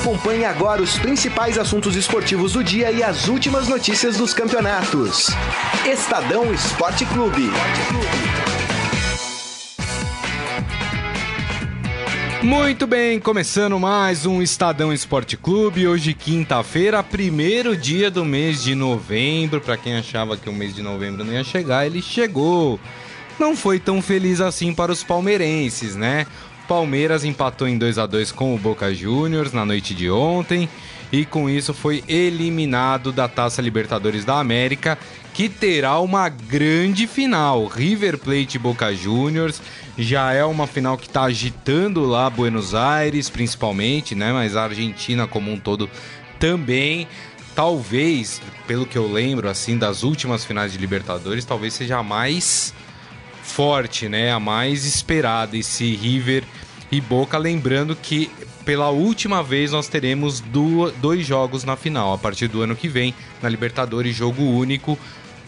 Acompanhe agora os principais assuntos esportivos do dia e as últimas notícias dos campeonatos. Estadão Esporte Clube. Muito bem, começando mais um Estadão Esporte Clube. Hoje, quinta-feira, primeiro dia do mês de novembro. Para quem achava que o mês de novembro não ia chegar, ele chegou. Não foi tão feliz assim para os palmeirenses, né? Palmeiras empatou em 2 a 2 com o Boca Juniors na noite de ontem e com isso foi eliminado da Taça Libertadores da América, que terá uma grande final. River Plate Boca Juniors já é uma final que está agitando lá Buenos Aires, principalmente, né? Mas a Argentina como um todo também. Talvez, pelo que eu lembro, assim, das últimas finais de Libertadores, talvez seja a mais forte, né? A mais esperada, esse River e Boca. Lembrando que pela última vez nós teremos dois jogos na final. A partir do ano que vem, na Libertadores, jogo único.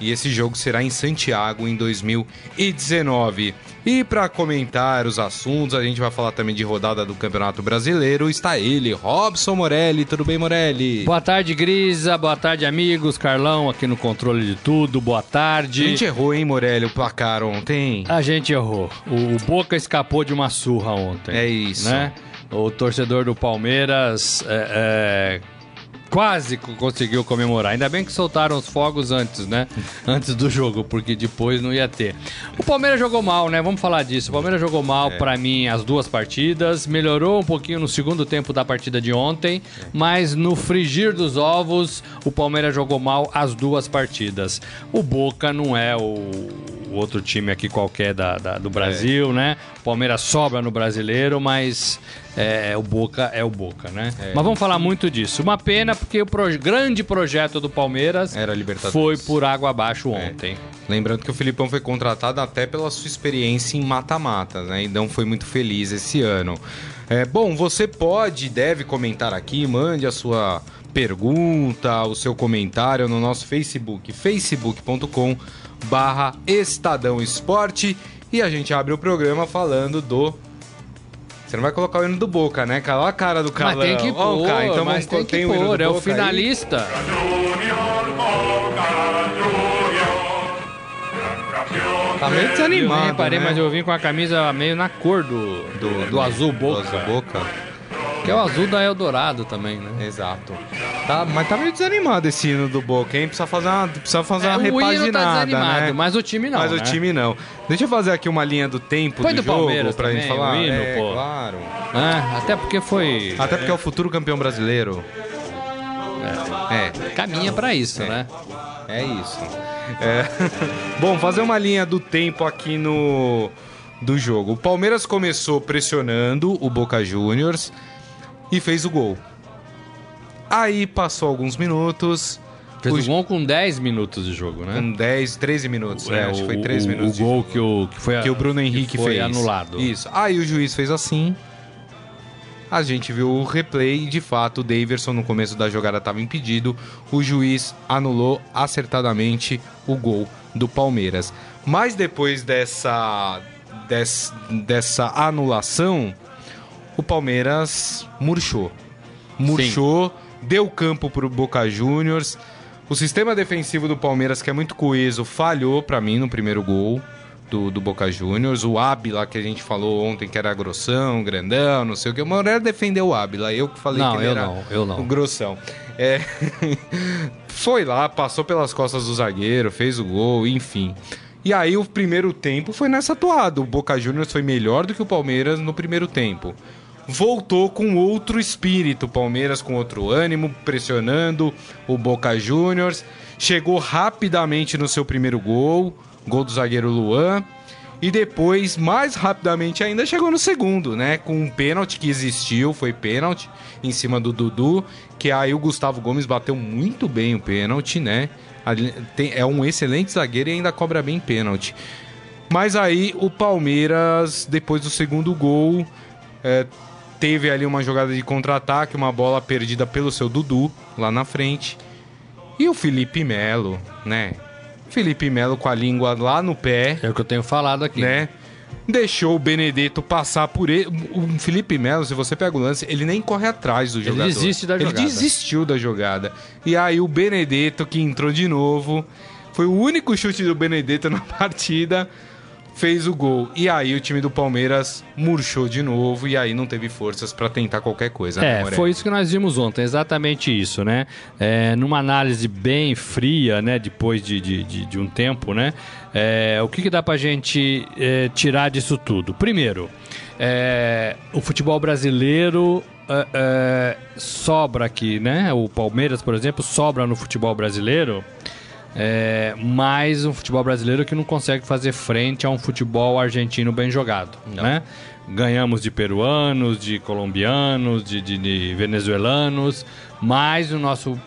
E esse jogo será em Santiago em 2019. E para comentar os assuntos, a gente vai falar também de rodada do Campeonato Brasileiro. Está ele, Robson Morelli. Tudo bem, Morelli? Boa tarde, Grisa. Boa tarde, amigos. Carlão aqui no controle de tudo. Boa tarde. A gente errou, hein, Morelli, o placar ontem? A gente errou. O, Boca escapou de uma surra ontem. É isso. Né? O torcedor do Palmeiras é, é quase conseguiu comemorar. Ainda bem que soltaram os fogos antes, né? Antes do jogo, porque depois não ia ter. O Palmeiras jogou mal, né? Vamos falar disso. O Palmeiras jogou mal é. para mim as duas partidas, melhorou um pouquinho no segundo tempo da partida de ontem, é. mas no frigir dos ovos, o Palmeiras jogou mal as duas partidas. O Boca não é o outro time aqui qualquer da, da do Brasil, é. né? O Palmeiras sobra no brasileiro, mas é, é, o Boca é o Boca, né? É. Mas vamos falar muito disso. Uma pena porque o pro, grande projeto do Palmeiras Era Libertadores. foi por água abaixo é. ontem. Lembrando que o Filipão foi contratado até pela sua experiência em mata-mata, né? Então foi muito feliz esse ano. É, bom, você pode e deve comentar aqui, mande a sua pergunta, o seu comentário no nosso Facebook, facebook.com barra Estadão Esporte e a gente abre o programa falando do você não vai colocar o hino do Boca, né, cara? Olha a cara do cara. Mas tem que pôr, oh, cara, então mas tem que pôr, é o finalista. Tá meio desanimado, Eu reparei, né? mas eu vim com a camisa meio na cor do, do, do azul Boca. Do azul Boca. Que é o azul da Eldorado também, né? Exato. Tá, mas tá meio desanimado esse hino do Boca, hein? Precisa fazer uma, precisa fazer é, uma repaginada, o hino tá desanimado, né? mas o time não, Mas né? o time não. Deixa eu fazer aqui uma linha do tempo foi do, do jogo Palmeiras pra também, gente falar. Hino, é, pô. claro. É, até porque foi... Até porque é o futuro campeão brasileiro. É. é. Caminha para isso, é. né? É isso. É. Bom, fazer uma linha do tempo aqui no do jogo. O Palmeiras começou pressionando o Boca Juniors e fez o gol. Aí passou alguns minutos. Fez o gol com 10 minutos de jogo, né? Com 10, 13 minutos. É, é, acho que foi 13 o, minutos. O gol que o, que, foi que o Bruno Henrique foi fez. anulado. Isso. Aí o juiz fez assim. A gente viu o replay e de fato o Daverson no começo da jogada estava impedido. O juiz anulou acertadamente o gol do Palmeiras. Mas depois dessa, dessa, dessa anulação, o Palmeiras murchou. Murchou, Sim. deu campo para o Boca Juniors. O sistema defensivo do Palmeiras, que é muito coeso, falhou para mim no primeiro gol do, do Boca Juniors. O Ábila, que a gente falou ontem, que era grossão, grandão, não sei o que. O Moreira defendeu o Ábila. Eu que falei não, que ele eu era não, eu não. o grossão. É... foi lá, passou pelas costas do zagueiro, fez o gol, enfim. E aí o primeiro tempo foi nessa toada. O Boca Juniors foi melhor do que o Palmeiras no primeiro tempo voltou com outro espírito. Palmeiras com outro ânimo, pressionando o Boca Juniors. Chegou rapidamente no seu primeiro gol, gol do zagueiro Luan. E depois, mais rapidamente ainda, chegou no segundo, né? Com um pênalti que existiu, foi pênalti em cima do Dudu. Que aí o Gustavo Gomes bateu muito bem o pênalti, né? É um excelente zagueiro e ainda cobra bem pênalti. Mas aí o Palmeiras, depois do segundo gol, é, teve ali uma jogada de contra-ataque, uma bola perdida pelo seu Dudu lá na frente. E o Felipe Melo, né? Felipe Melo com a língua lá no pé. É o que eu tenho falado aqui. Né? deixou o Benedetto passar por ele. O Felipe Melo, se você pega o lance, ele nem corre atrás do Ele jogador. desiste da ele jogada. desistiu da jogada. E aí o Benedetto, que entrou de novo, foi o único chute do Benedetto na partida, fez o gol. E aí o time do Palmeiras murchou de novo e aí não teve forças pra tentar qualquer coisa. né, É, Moré? foi isso que nós vimos ontem, exatamente isso, né? É, numa análise bem fria, né, depois de, de, de, de um tempo, né? É, o que, que dá pra gente é, tirar disso tudo? Primeiro, é, o futebol brasileiro é, é, sobra aqui, né? O Palmeiras, por exemplo, sobra no futebol brasileiro. É, mais um futebol brasileiro que não consegue fazer frente a um futebol argentino bem jogado, né? Ganhamos de peruanos, de colombianos, de, de- de venezuelanos, mas o nosso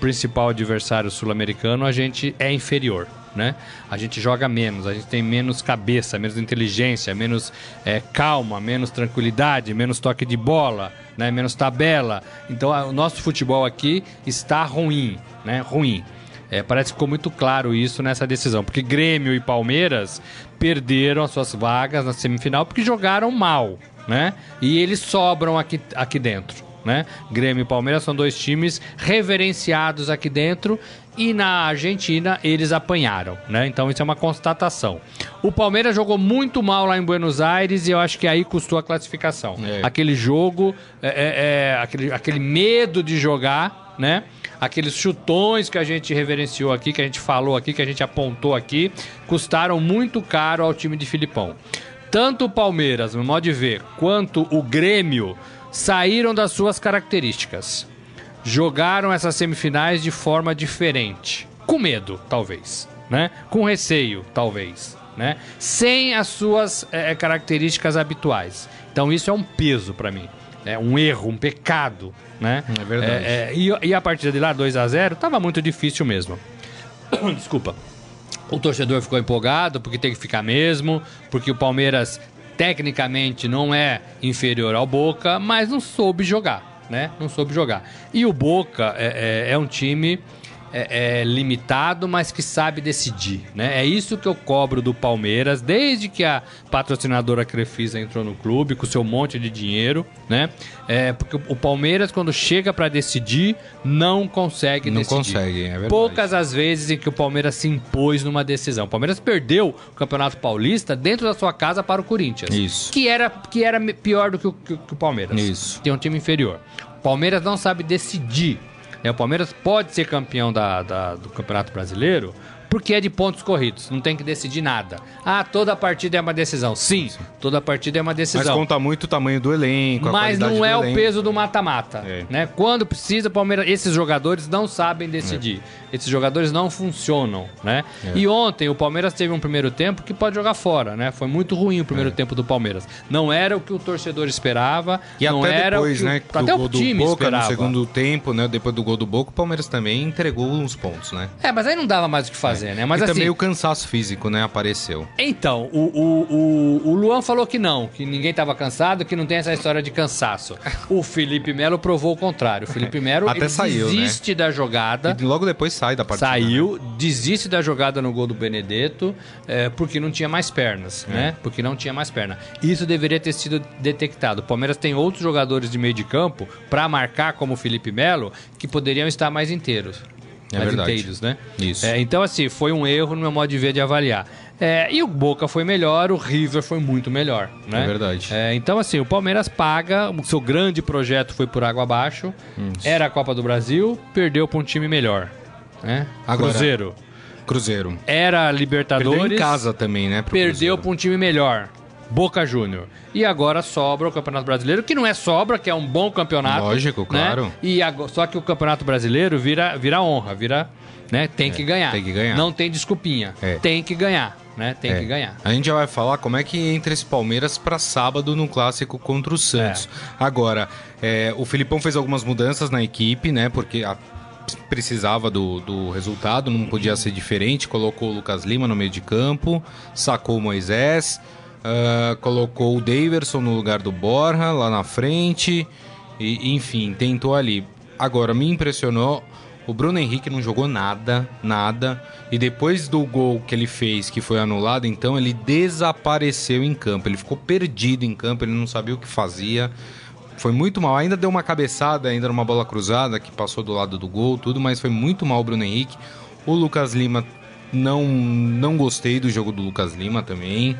principal adversário sul-americano a gente é inferior, né? A gente joga menos, a gente tem menos cabeça, menos inteligência, menos é, calma, menos tranquilidade, menos toque de bola, né? Menos tabela. Então a- o nosso futebol aqui está ruim, né? Ruim. É, parece que ficou muito claro isso nessa decisão, porque Grêmio e Palmeiras perderam as suas vagas na semifinal porque jogaram mal, né? E eles sobram aqui, aqui dentro, né? Grêmio e Palmeiras são dois times reverenciados aqui dentro e na Argentina eles apanharam, né? Então isso é uma constatação. O Palmeiras jogou muito mal lá em Buenos Aires e eu acho que aí custou a classificação. É. Aquele jogo, é, é, é, aquele, aquele medo de jogar, né? Aqueles chutões que a gente reverenciou aqui, que a gente falou aqui, que a gente apontou aqui, custaram muito caro ao time de Filipão. Tanto o Palmeiras, no modo de ver, quanto o Grêmio saíram das suas características. Jogaram essas semifinais de forma diferente. Com medo, talvez. Né? Com receio, talvez. Né? Sem as suas eh, características habituais. Então isso é um peso pra mim. É um erro, um pecado. Né? É verdade. É, é, e, e a partida de lá, 2 a 0 tava muito difícil mesmo. Desculpa. O torcedor ficou empolgado porque tem que ficar mesmo, porque o Palmeiras tecnicamente não é inferior ao Boca, mas não soube jogar, né? Não soube jogar. E o Boca é, é- é um time é, é limitado, mas que sabe decidir, né? É isso que eu cobro do Palmeiras desde que a patrocinadora Crefisa entrou no clube com seu monte de dinheiro, né? É, porque o Palmeiras quando chega para decidir não consegue Não decidir. consegue, é verdade. Poucas as vezes em que o Palmeiras se impôs numa decisão. O Palmeiras perdeu o Campeonato Paulista dentro da sua casa para o Corinthians. Isso. Que era, que era pior do que o, que que o Palmeiras. Isso. É um time inferior. O Palmeiras não sabe decidir. Né? O Palmeiras pode ser campeão da- da- do Campeonato Brasileiro porque é de pontos corridos. Não tem que decidir nada. Ah, toda partida é uma decisão. Sim, toda partida é uma Mas decisão. conta muito o tamanho do elenco, a Mas não é o peso do mata-mata. É. Né? Quando precisa, o Palmeiras, esses jogadores não sabem decidir. Esses jogadores não funcionam. Né? É. E ontem o Palmeiras teve um primeiro tempo que pode jogar fora. Né? Foi muito ruim o primeiro tempo do Palmeiras. Não era o que o torcedor esperava. É. E não até era depois, o que né, o, do até o time Boca esperava. no segundo tempo, né, depois do gol do Boca, o Palmeiras também entregou uns pontos, né? É, mas aí não dava mais o que fazer, né? Mas e assim, também o cansaço físico, né, apareceu. Então, o, o, o, o Luan falou que não, que ninguém estava cansado, que não tem essa história de cansaço. O Felipe Melo provou o contrário. O Felipe Melo Até saiu, né? desiste da jogada. E logo depois sai da partida. né? Saiu, desiste da jogada no gol do Benedetto, é, porque não tinha mais pernas, É. né? Porque não tinha mais perna. Isso deveria ter sido detectado. O Palmeiras tem outros jogadores de meio de campo para marcar como o Felipe Melo que poderiam estar mais inteiros. É verdade. inteiros, né? Isso. É, então, assim, foi um erro no meu modo de ver de avaliar. É, e o Boca foi melhor, o River foi muito melhor, né? É verdade. É, então, assim, o Palmeiras paga, o seu grande projeto foi por água abaixo, era a Copa do Brasil, perdeu para um time melhor, né? Agora- Cruzeiro. Cruzeiro. Era Libertadores, Perdeu em casa também, né? perdeu para um time melhor, Boca Júnior. E agora sobra o Campeonato Brasileiro, que não é sobra, que é um bom campeonato. Lógico, né? claro. E ago- só que o Campeonato Brasileiro vira, vira honra, vira, né? Tem que ganhar. É, tem que ganhar. Não tem desculpinha. É. Tem que ganhar, né? Tem É. que ganhar. A gente já vai falar como é que entra esse Palmeiras para sábado no clássico contra o Santos. Agora, é, o Filipão fez algumas mudanças na equipe, né? Porque a- precisava do, do resultado, não podia ser diferente. Colocou o Lucas Lima no meio de campo, sacou o Moisés, ah, colocou o Daverson no lugar do Borja lá na frente, e, enfim, tentou ali. Agora, me impressionou O Bruno Henrique não jogou nada, nada. E depois do gol que ele fez, que foi anulado, então ele desapareceu em campo. Ele ficou perdido em campo, ele não sabia o que fazia. Foi muito mal. Ainda deu uma cabeçada, ainda numa bola cruzada que passou do lado do gol, tudo, mas foi muito mal o Bruno Henrique. O Lucas Lima, não, não gostei do jogo do Lucas Lima também.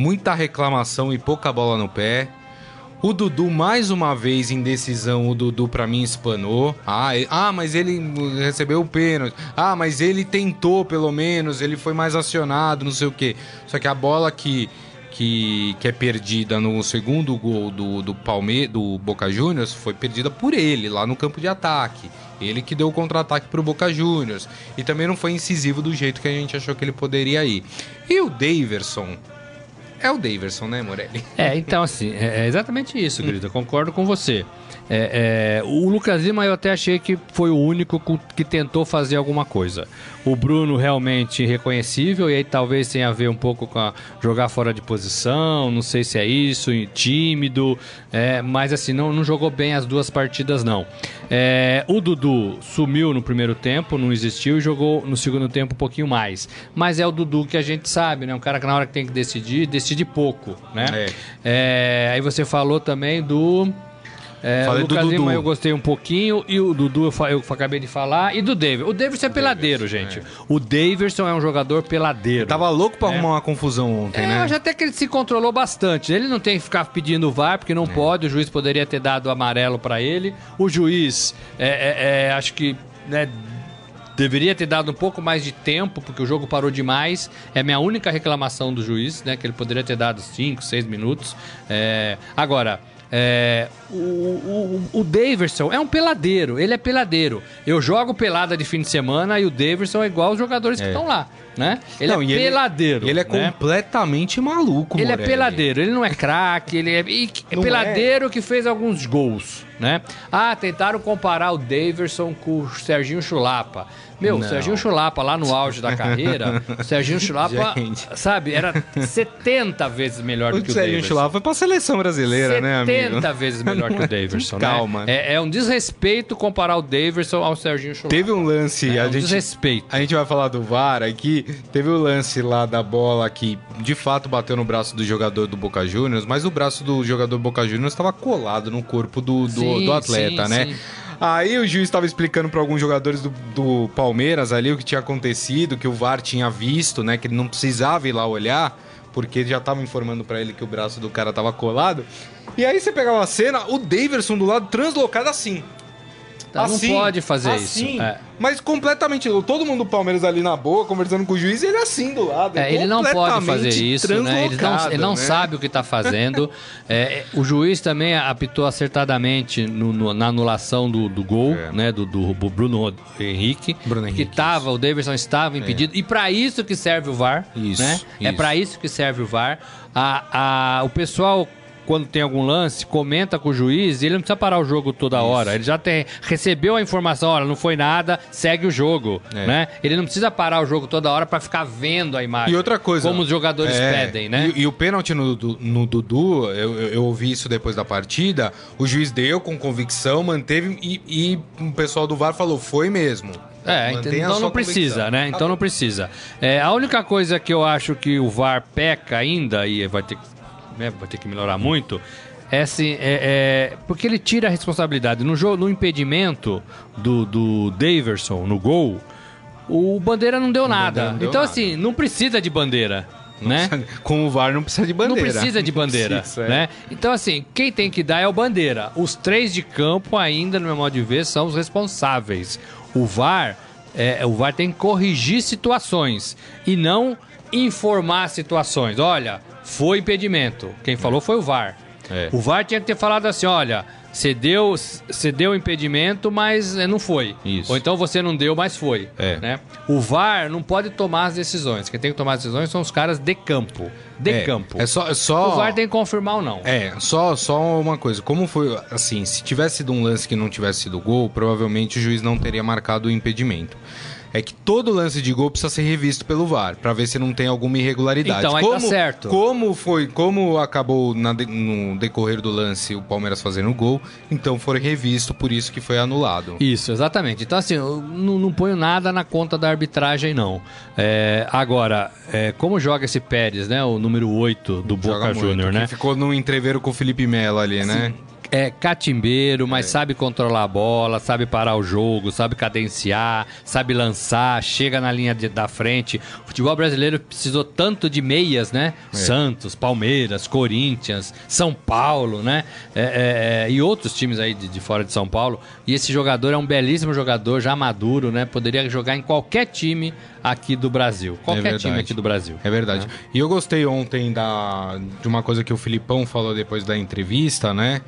Muita reclamação e pouca bola no pé. O Dudu, mais uma vez, em decisão, o Dudu para mim espanou. Ah, ah, mas ele recebeu o pênalti. Ah, mas ele tentou pelo menos, ele foi mais acionado, não sei o quê. Só que a bola que, que, que é perdida no segundo gol do, do Palme do Boca Juniors foi perdida por ele, lá no campo de ataque. Ele que deu o contra-ataque pro Boca Juniors. E também não foi incisivo do jeito que a gente achou que ele poderia ir. E o Daverson, é o Daverson, né, Morelli? É, então assim, é, é exatamente isso, querido. Eu concordo com você. É, é, o Lucas Lima eu até achei que foi o único que tentou fazer alguma coisa. O Bruno realmente reconhecível, e aí talvez tenha a ver um pouco com a jogar fora de posição, não sei se é isso, tímido, é, mas assim, não, não jogou bem as duas partidas, não. É, o Dudu sumiu no primeiro tempo, não existiu, e jogou no segundo tempo um pouquinho mais. Mas é o Dudu que a gente sabe, né? Um cara que na hora que tem que decidir, decide pouco, né? É. É, aí você falou também do. É, Falei o Lucas do Lima eu gostei um pouquinho, e o Dudu eu, eu, acabei de falar, e do David. O Davidson é peladeiro, gente. É. O Davidson é um jogador peladeiro. tava louco pra é. arrumar uma confusão ontem, é, né? Eu até que ele se controlou bastante. Ele não tem que ficar pedindo VAR, porque não é. pode, o juiz poderia ter dado amarelo para ele. O juiz, é, é, acho que né, deveria ter dado um pouco mais de tempo, porque o jogo parou demais. É a minha única reclamação do juiz, né? Que ele poderia ter dado 5, 6 minutos. É... Agora, é, o, o, o Daverson é um peladeiro, ele é peladeiro. Eu jogo pelada de fim de semana e o Daverson é igual os jogadores é. que estão lá. Né? Ele não, é peladeiro. Ele, ele é né? completamente maluco, Ele é Morelli. é peladeiro, ele não é craque, ele é, é peladeiro que fez alguns gols, né? Ah, tentaram comparar o Daverson com o Serginho Chulapa. Meu, o Serginho Chulapa, lá no auge da carreira, o Serginho Chulapa, sabe, era 70 vezes melhor do que o, o Serginho Chulapa foi pra seleção brasileira, né, amigo? 70 vezes melhor que o Daverson, né? Calma. É, é, um desrespeito comparar o Daverson ao Serginho Chulapa. Teve um lance... É, a um gente, desrespeito. A gente vai falar do VAR aqui. Teve o um lance lá da bola que, de fato, bateu no braço do jogador do Boca Juniors, mas o braço do jogador do Boca Juniors estava colado no corpo do, do, do atleta, sim, né? Sim. Aí o juiz estava explicando para alguns jogadores do, do, Palmeiras ali o que tinha acontecido, que o VAR tinha visto, né? Que ele não precisava ir lá olhar, porque já estava informando para ele que o braço do cara estava colado. E aí você pegava a cena, o Daverson do lado translocado assim. Tá, assim, não pode fazer assim, isso. É. Mas completamente. Todo mundo do Palmeiras ali na boa, conversando com o juiz, ele assim do lado. É, ele não pode fazer isso, né? Ele não, ele não né? sabe o que está fazendo. é, o juiz também apitou acertadamente no, no, na anulação do, do gol, é. né? Do, do, Bruno Henrique. Bruno Henrique. Que tava, o Davidson estava impedido. E para isso que serve o VAR. Isso. Né? É isso. É para isso que serve o VAR. A, a, o pessoal quando tem algum lance, comenta com o juiz e ele não precisa parar o jogo toda Isso. hora. Ele já tem, recebeu a informação, olha, não foi nada, segue o jogo, é. né? Ele não precisa parar o jogo toda hora para ficar vendo a imagem. E outra coisa... Como os jogadores é, pedem, né? E, e o pênalti no, no Dudu, eu, eu, ouvi isso depois da partida, o juiz deu com convicção, manteve e, e o pessoal do VAR falou, foi mesmo. É, então não precisa, né? Então não precisa. É, a única coisa que eu acho que o VAR peca ainda, e vai ter que né, vai ter que melhorar muito, é assim, é, é, porque ele tira a responsabilidade. No, jogo, no impedimento do, do Daverson, no gol, o Bandeira não deu nada. Não deu então, nada. assim, não precisa de bandeira. né? Precisa, com o VAR não precisa de bandeira. Não precisa de bandeira, precisa, é. né? Então assim, quem tem que dar é o bandeira. Os três de campo ainda, no meu modo de ver, são os responsáveis. O VAR, é, o VAR tem que corrigir situações e não informar situações. Olha, foi impedimento. Quem falou foi o VAR. É. O VAR tinha que ter falado assim: olha, você deu, você deu impedimento, mas eh, não foi. Isso. Ou então você não deu, mas foi. É. Né? O VAR não pode tomar as decisões. Quem tem que tomar as decisões são os caras de campo. De é, campo. É só, é só... O VAR tem que confirmar ou não. É, só, só uma coisa. Como foi, assim, se tivesse sido um lance que não tivesse sido gol, provavelmente o juiz não teria marcado o impedimento é que todo lance de gol precisa ser revisto pelo VAR, para ver se não tem alguma irregularidade. Então, aí como, tá certo. Como foi, como acabou na, no decorrer do lance o Palmeiras fazendo o gol, então foi revisto, por isso que foi anulado. Isso, exatamente. Então, assim, eu não, não ponho nada na conta da arbitragem, não. É, agora, é, como joga esse Pérez, né? O número 8 do Joga Boca Júnior, né? Ficou no entreveiro com o Felipe Melo ali, né? É catimbeiro, mas sabe controlar a bola, sabe parar o jogo, sabe cadenciar, sabe lançar, chega na linha de- da frente. O futebol brasileiro precisou tanto de meias, né? Santos, Palmeiras, Corinthians, São Paulo, né? É, é, é, e outros times aí de, de fora de São Paulo. E esse jogador é um belíssimo jogador, já maduro, né? Poderia jogar em qualquer time aqui do Brasil. Qualquer verdade. time aqui do Brasil. É verdade. E eu gostei ontem da, de uma coisa que o Filipão falou depois da entrevista, né?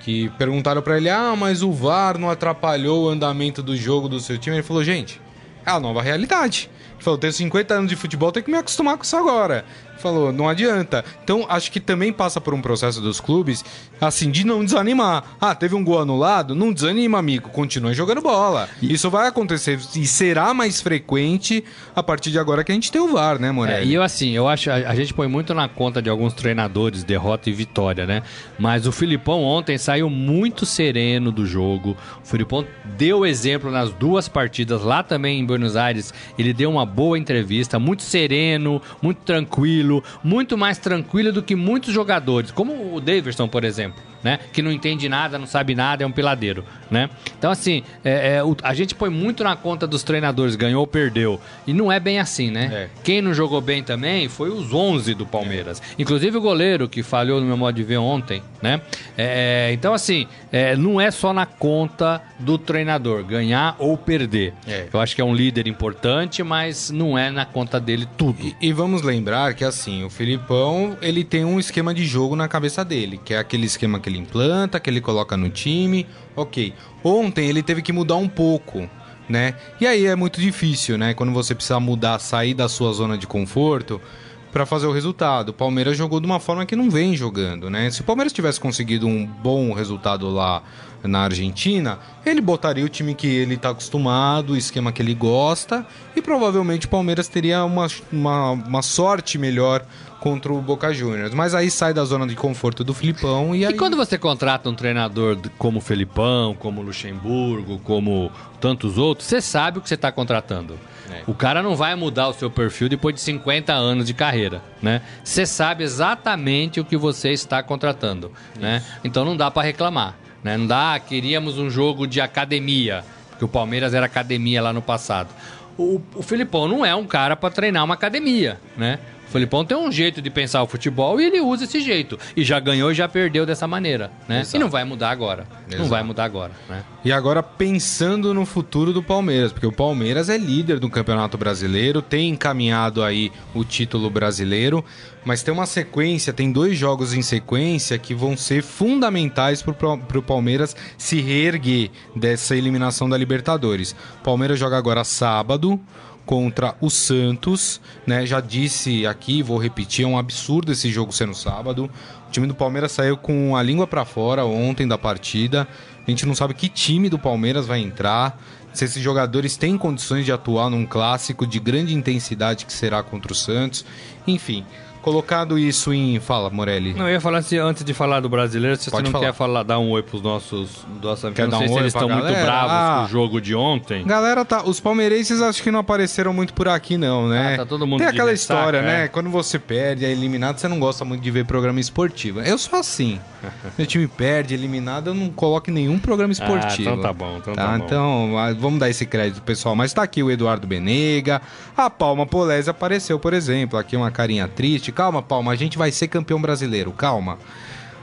Que perguntaram pra ele: ah, mas o VAR não atrapalhou o andamento do jogo do seu time? Ele falou: gente, é a nova realidade. Falou: tenho 50 anos de futebol, tenho que me acostumar com isso agora. Falou, não adianta. Então, acho que também passa por um processo dos clubes, assim, de não desanimar. Ah, teve um gol anulado? Não desanima, amigo. Continua jogando bola. Isso vai acontecer e será mais frequente a partir de agora que a gente tem o VAR, né, É, Morelli? e eu assim, eu acho, a, a gente põe muito na conta de alguns treinadores, derrota e vitória, né? Mas o Filipão ontem saiu muito sereno do jogo. O Filipão deu exemplo nas duas partidas, lá também em Buenos Aires. Ele deu uma boa entrevista, muito sereno, muito tranquilo, muito mais tranquilo do que muitos jogadores, como o Davidson, por exemplo. Né? Que não entende nada, não sabe nada, é um piladeiro, né? Então, assim, é, é, o- a gente põe muito na conta dos treinadores, ganhou ou perdeu. E não é bem assim, né? É. Quem não jogou bem também foi os 11 do Palmeiras. Inclusive o goleiro, que falhou no meu modo de ver ontem, né? É, então, assim, é, não é só na conta do treinador, ganhar ou perder. É. Eu acho que é um líder importante, mas não é na conta dele tudo. E, e vamos lembrar que assim, o Filipão, ele tem um esquema de jogo na cabeça dele, que é aquele esquema que ele implanta, que ele coloca no time. OK. Ontem ele teve que mudar um pouco, né? E aí é muito difícil, né, quando você precisa mudar, sair da sua zona de conforto para fazer o resultado. O Palmeiras jogou de uma forma que não vem jogando, né? Se o Palmeiras tivesse conseguido um bom resultado lá na Argentina, ele botaria o time que ele tá acostumado, o esquema que ele gosta, e provavelmente o Palmeiras teria uma, uma, uma sorte melhor contra o Boca Juniors. Mas aí sai da zona de conforto do Filipão e aí. E quando você contrata um treinador como o Felipão, como o Luxemburgo, como tantos outros, você sabe o que você está contratando. É. O cara não vai mudar o seu perfil depois de 50 anos de carreira, né? Você sabe exatamente o que você está contratando, né? Então não dá para reclamar, né? Não dá, queríamos um jogo de academia, porque o Palmeiras era academia lá no passado. O, o Felipão não é um cara para treinar uma academia, né? O Felipão tem um jeito de pensar o futebol e ele usa esse jeito. E já ganhou e já perdeu dessa maneira, né? Exato. E não vai mudar agora. Não Exato. vai mudar agora, né? E agora pensando no futuro do Palmeiras, porque o Palmeiras é líder do Campeonato Brasileiro, tem encaminhado aí o título brasileiro, mas tem uma sequência, tem dois jogos em sequência que vão ser fundamentais para o Palmeiras se reerguer dessa eliminação da Libertadores. O Palmeiras joga agora sábado contra o Santos, né? Já disse aqui, vou repetir, é um absurdo esse jogo ser no sábado. O time do Palmeiras saiu com a língua pra fora ontem da partida. A gente não sabe que time do Palmeiras vai entrar, se esses jogadores têm condições de atuar num clássico de grande intensidade que será contra o Santos. Enfim, colocado isso em, fala, Morelli. Não, eu ia falar se antes de falar do brasileiro, se Pode você não falar. quer falar, dar um oi pros nossos, amigos. Quer não sei um se eles estão muito bravos Ah. com o jogo de ontem. Galera, tá, os palmeirenses acho que não apareceram muito por aqui, não, né? Ah, tá todo mundo Tem aquela ressaca, história, é. né? Quando você perde, é eliminado, você não gosta muito de ver programa esportivo. Eu sou assim. Meu time perde, eliminado, eu não coloco nenhum programa esportivo. Ah, então tá bom, então tá bom. Então, ah, vamos dar esse crédito pessoal. Mas tá aqui o Eduardo Benega, a Palma Polese apareceu, por exemplo. Aqui uma carinha triste. Calma, Palma, a gente vai ser campeão brasileiro, calma.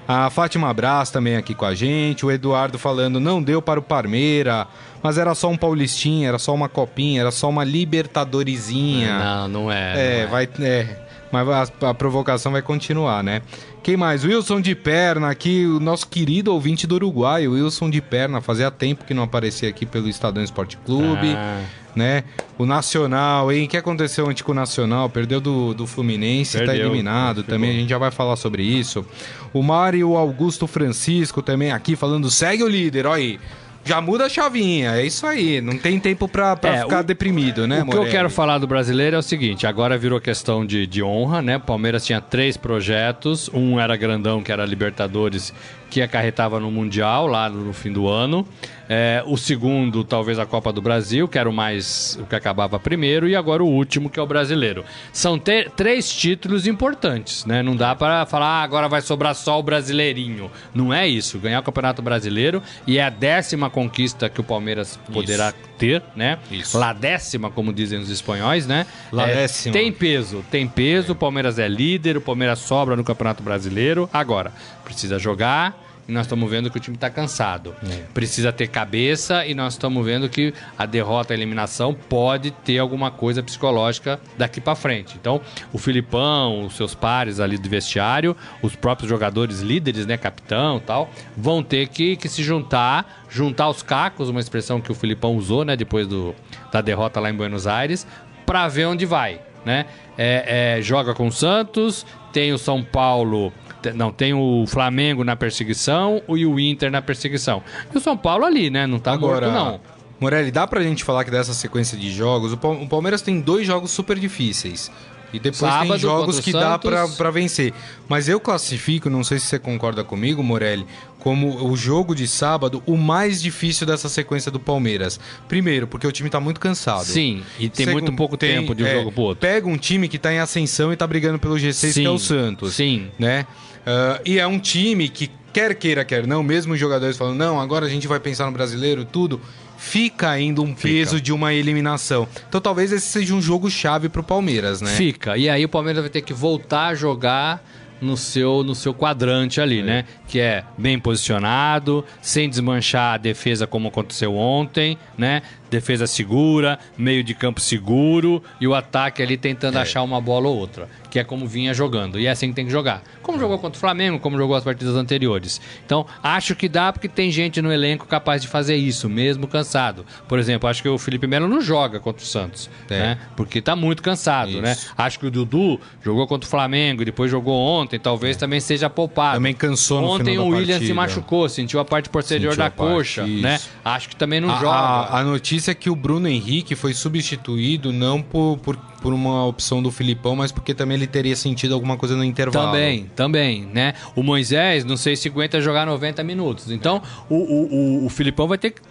A Fátima Braz também aqui com a gente. O Eduardo falando, não deu para o Parmeira, mas era só um Paulistinha, era só uma copinha, era só uma Libertadorizinha. Não, não é. É, não é. vai. É, mas a, a provocação vai continuar, né? Quem mais? Wilson de Perna, aqui, o nosso querido ouvinte do Uruguai, o Wilson de Perna, fazia tempo que não aparecia aqui pelo Estadão Esporte Clube, Ah. né? O Nacional, hein? O que aconteceu ontem com o Nacional? Perdeu do, do Fluminense, tá Perdeu, eliminado ficou. também, a gente já vai falar sobre isso. O Mário Augusto Francisco também aqui falando, segue o líder, olha aí. Já muda a chavinha, é isso aí. Não tem tempo pra, pra É, ficar o- deprimido, né, o que eu quero falar do brasileiro é o seguinte: agora virou questão de, de honra, né? O Palmeiras tinha três projetos. Um era grandão, que era Libertadores, que acarretava no Mundial, lá no fim do ano. É, o segundo, talvez a Copa do Brasil, que era o mais o que acabava primeiro, e agora o último, que é o brasileiro. São três títulos importantes, né? Não dá para falar ah, agora vai sobrar só o brasileirinho. Não é isso. Ganhar o Campeonato Brasileiro e é a décima conquista que o Palmeiras poderá isso. Ter, né? Isso. La décima, como dizem os espanhóis, né? La é, décima. Tem peso, tem peso. O Palmeiras é líder, o Palmeiras sobra no Campeonato Brasileiro. Agora, precisa jogar e nós estamos vendo que o time está cansado. É. Precisa ter cabeça e nós estamos vendo que a derrota, a eliminação pode ter alguma coisa psicológica daqui para frente. Então, o Filipão, os seus pares ali do vestiário, os próprios jogadores líderes, né, capitão tal, vão ter que, que se juntar, juntar os cacos, uma expressão que o Filipão usou, né, depois do, da derrota lá em Buenos Aires, para ver onde vai. Né? É, é, joga com o Santos, tem o São Paulo não, tem o Flamengo na perseguição e o Inter na perseguição. E o São Paulo ali, né? Não tá Agora, morto, não. Morelli, dá pra gente falar que dessa sequência de jogos, o Palmeiras tem dois jogos super difíceis. E depois Sábado, tem jogos que dá para vencer. Mas eu classifico, não sei se você concorda comigo, Morelli, como o jogo de sábado o mais difícil dessa sequência do Palmeiras. Primeiro, porque o time tá muito cansado. Sim, e tem Segundo, muito pouco tem, tempo de um é, jogo pro outro. Pega um time que tá em ascensão e tá brigando pelo G6, sim, que é o Santos. Sim. Né? Uh, e é um time que, quer queira, quer não, mesmo os jogadores falando, não, agora a gente vai pensar no brasileiro, tudo, fica ainda um fica. peso de uma eliminação. Então talvez esse seja um jogo chave pro Palmeiras, né? Fica. E aí o Palmeiras vai ter que voltar a jogar no seu, no seu quadrante ali, é. né? Que é bem posicionado, sem desmanchar a defesa como aconteceu ontem, né? Defesa segura, meio de campo seguro e o ataque ali tentando é. achar uma bola ou outra que é como vinha jogando. E é assim que tem que jogar. Como jogou contra o Flamengo, como jogou as partidas anteriores. Então, acho que dá porque tem gente no elenco capaz de fazer isso, mesmo cansado. Por exemplo, acho que o Felipe Melo não joga contra o Santos, é. né? Porque tá muito cansado, né? isso. né? Acho que o Dudu jogou contra o Flamengo e depois jogou ontem, talvez é. também seja poupado. Também cansou no Ontem o William se machucou, sentiu a parte posterior sentiu da coxa, parte, né? Acho que também não a, joga. A, a, notícia é que o Bruno Henrique foi substituído não por, por por uma opção do Filipão, mas porque também ele teria sentido alguma coisa no intervalo. Também, também, né? O Moisés, não sei se aguenta jogar 90 minutos. Então, é. o, o, o, o, Filipão vai ter que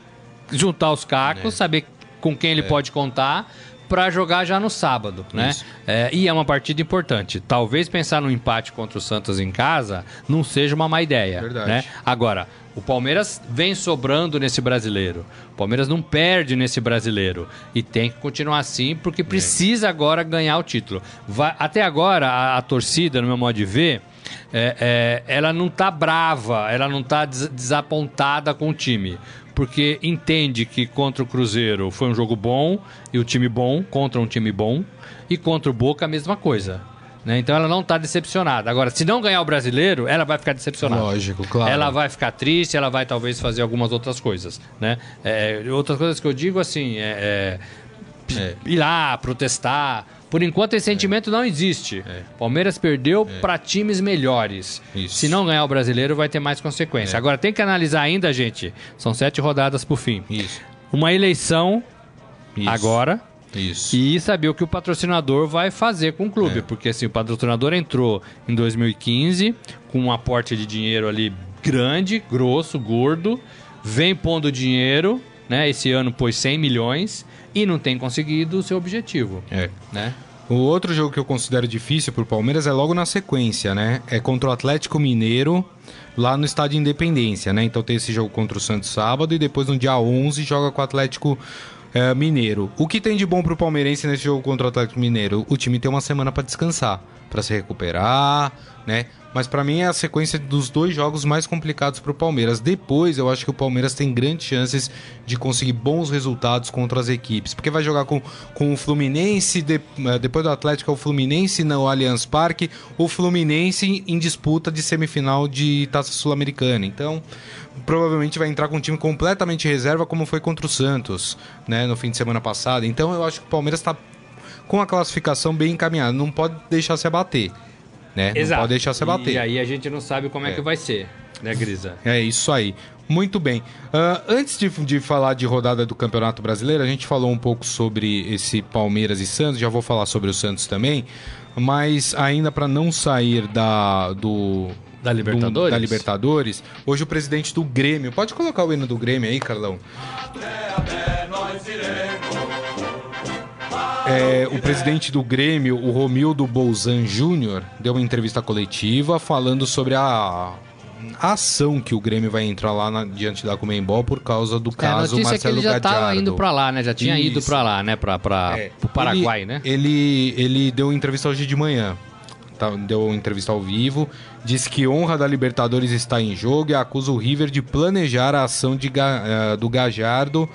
juntar os cacos, é. saber com quem ele é. pode contar para jogar já no sábado, né? É, e é uma partida importante. Talvez pensar no empate contra o Santos em casa não seja uma má ideia, Verdade. né? Agora, o Palmeiras vem sobrando nesse brasileiro. O Palmeiras não perde nesse brasileiro. E tem que continuar assim, porque precisa agora ganhar o título. Vai, até agora, a, a, torcida, no meu modo de ver, é, é, ela não tá brava, ela não tá des desapontada com o time. Porque entende que contra o Cruzeiro foi um jogo bom e o time bom contra um time bom. E contra o Boca a mesma coisa. Né? Então ela não está decepcionada. Agora, se não ganhar o brasileiro, ela vai ficar decepcionada. Lógico, claro. Ela vai ficar triste, ela vai talvez fazer algumas outras coisas. Né? É, outras coisas que eu digo assim, é, é, é. ir lá, protestar. Por enquanto esse sentimento não existe. É. Palmeiras perdeu é. para times melhores. Isso. Se não ganhar o brasileiro, vai ter mais consequência. Agora tem que analisar ainda, gente. São sete rodadas por fim. Isso. Uma eleição Isso. agora isso. E saber o que o patrocinador vai fazer com o clube. É. Porque assim, o patrocinador entrou em 2015 com um aporte de dinheiro ali grande, grosso, gordo, vem pondo dinheiro, né? Esse ano pôs 100 milhões e não tem conseguido o seu objetivo. É. Né? O outro jogo que eu considero difícil para o Palmeiras é logo na sequência, né? É contra o Atlético Mineiro, lá no Estádio Independência, né? Então tem esse jogo contra o Santos sábado e depois no dia 11 joga com o Atlético é, Mineiro. O que tem de bom pro palmeirense nesse jogo contra o Atlético Mineiro? O time tem uma semana para descansar, para se recuperar, né? Mas para mim é a sequência dos dois jogos mais complicados para o Palmeiras. Depois eu acho que o Palmeiras tem grandes chances de conseguir bons resultados contra as equipes, porque vai jogar com, com o Fluminense, de, é, depois do Atlético é o Fluminense no Allianz Parque, o Fluminense em disputa de semifinal de Taça Sul-Americana. Então provavelmente vai entrar com um time completamente reserva, como foi contra o Santos, né, no fim de semana passado. Então eu acho que o Palmeiras está com a classificação bem encaminhada, não pode deixar se abater né? Exato. Não pode deixar você bater. E aí a gente não sabe como é, é que vai ser, né, Grisa? É isso aí. Muito bem. Uh, antes de, de falar de rodada do Campeonato Brasileiro, a gente falou um pouco sobre esse Palmeiras e Santos, já vou falar sobre o Santos também, mas ainda para não sair da, do, Da Libertadores? da Libertadores. Hoje o presidente do Grêmio. Pode colocar o hino do Grêmio aí, Carlão? É, o presidente do Grêmio, o Romildo Bolzan Júnior, deu uma entrevista coletiva falando sobre a, a ação que o Grêmio vai entrar lá na- diante da Comembol por causa do É, a caso é que Marcelo ele já estava indo pra lá, né? Já tinha ido Isso. pra lá, né? Pra, É, pro Paraguai, ele, né? Ele, ele deu entrevista hoje de manhã. Tá, deu entrevista ao vivo. Disse que honra da Libertadores está em jogo e acusa o River de planejar a ação de eh, do Gajardo.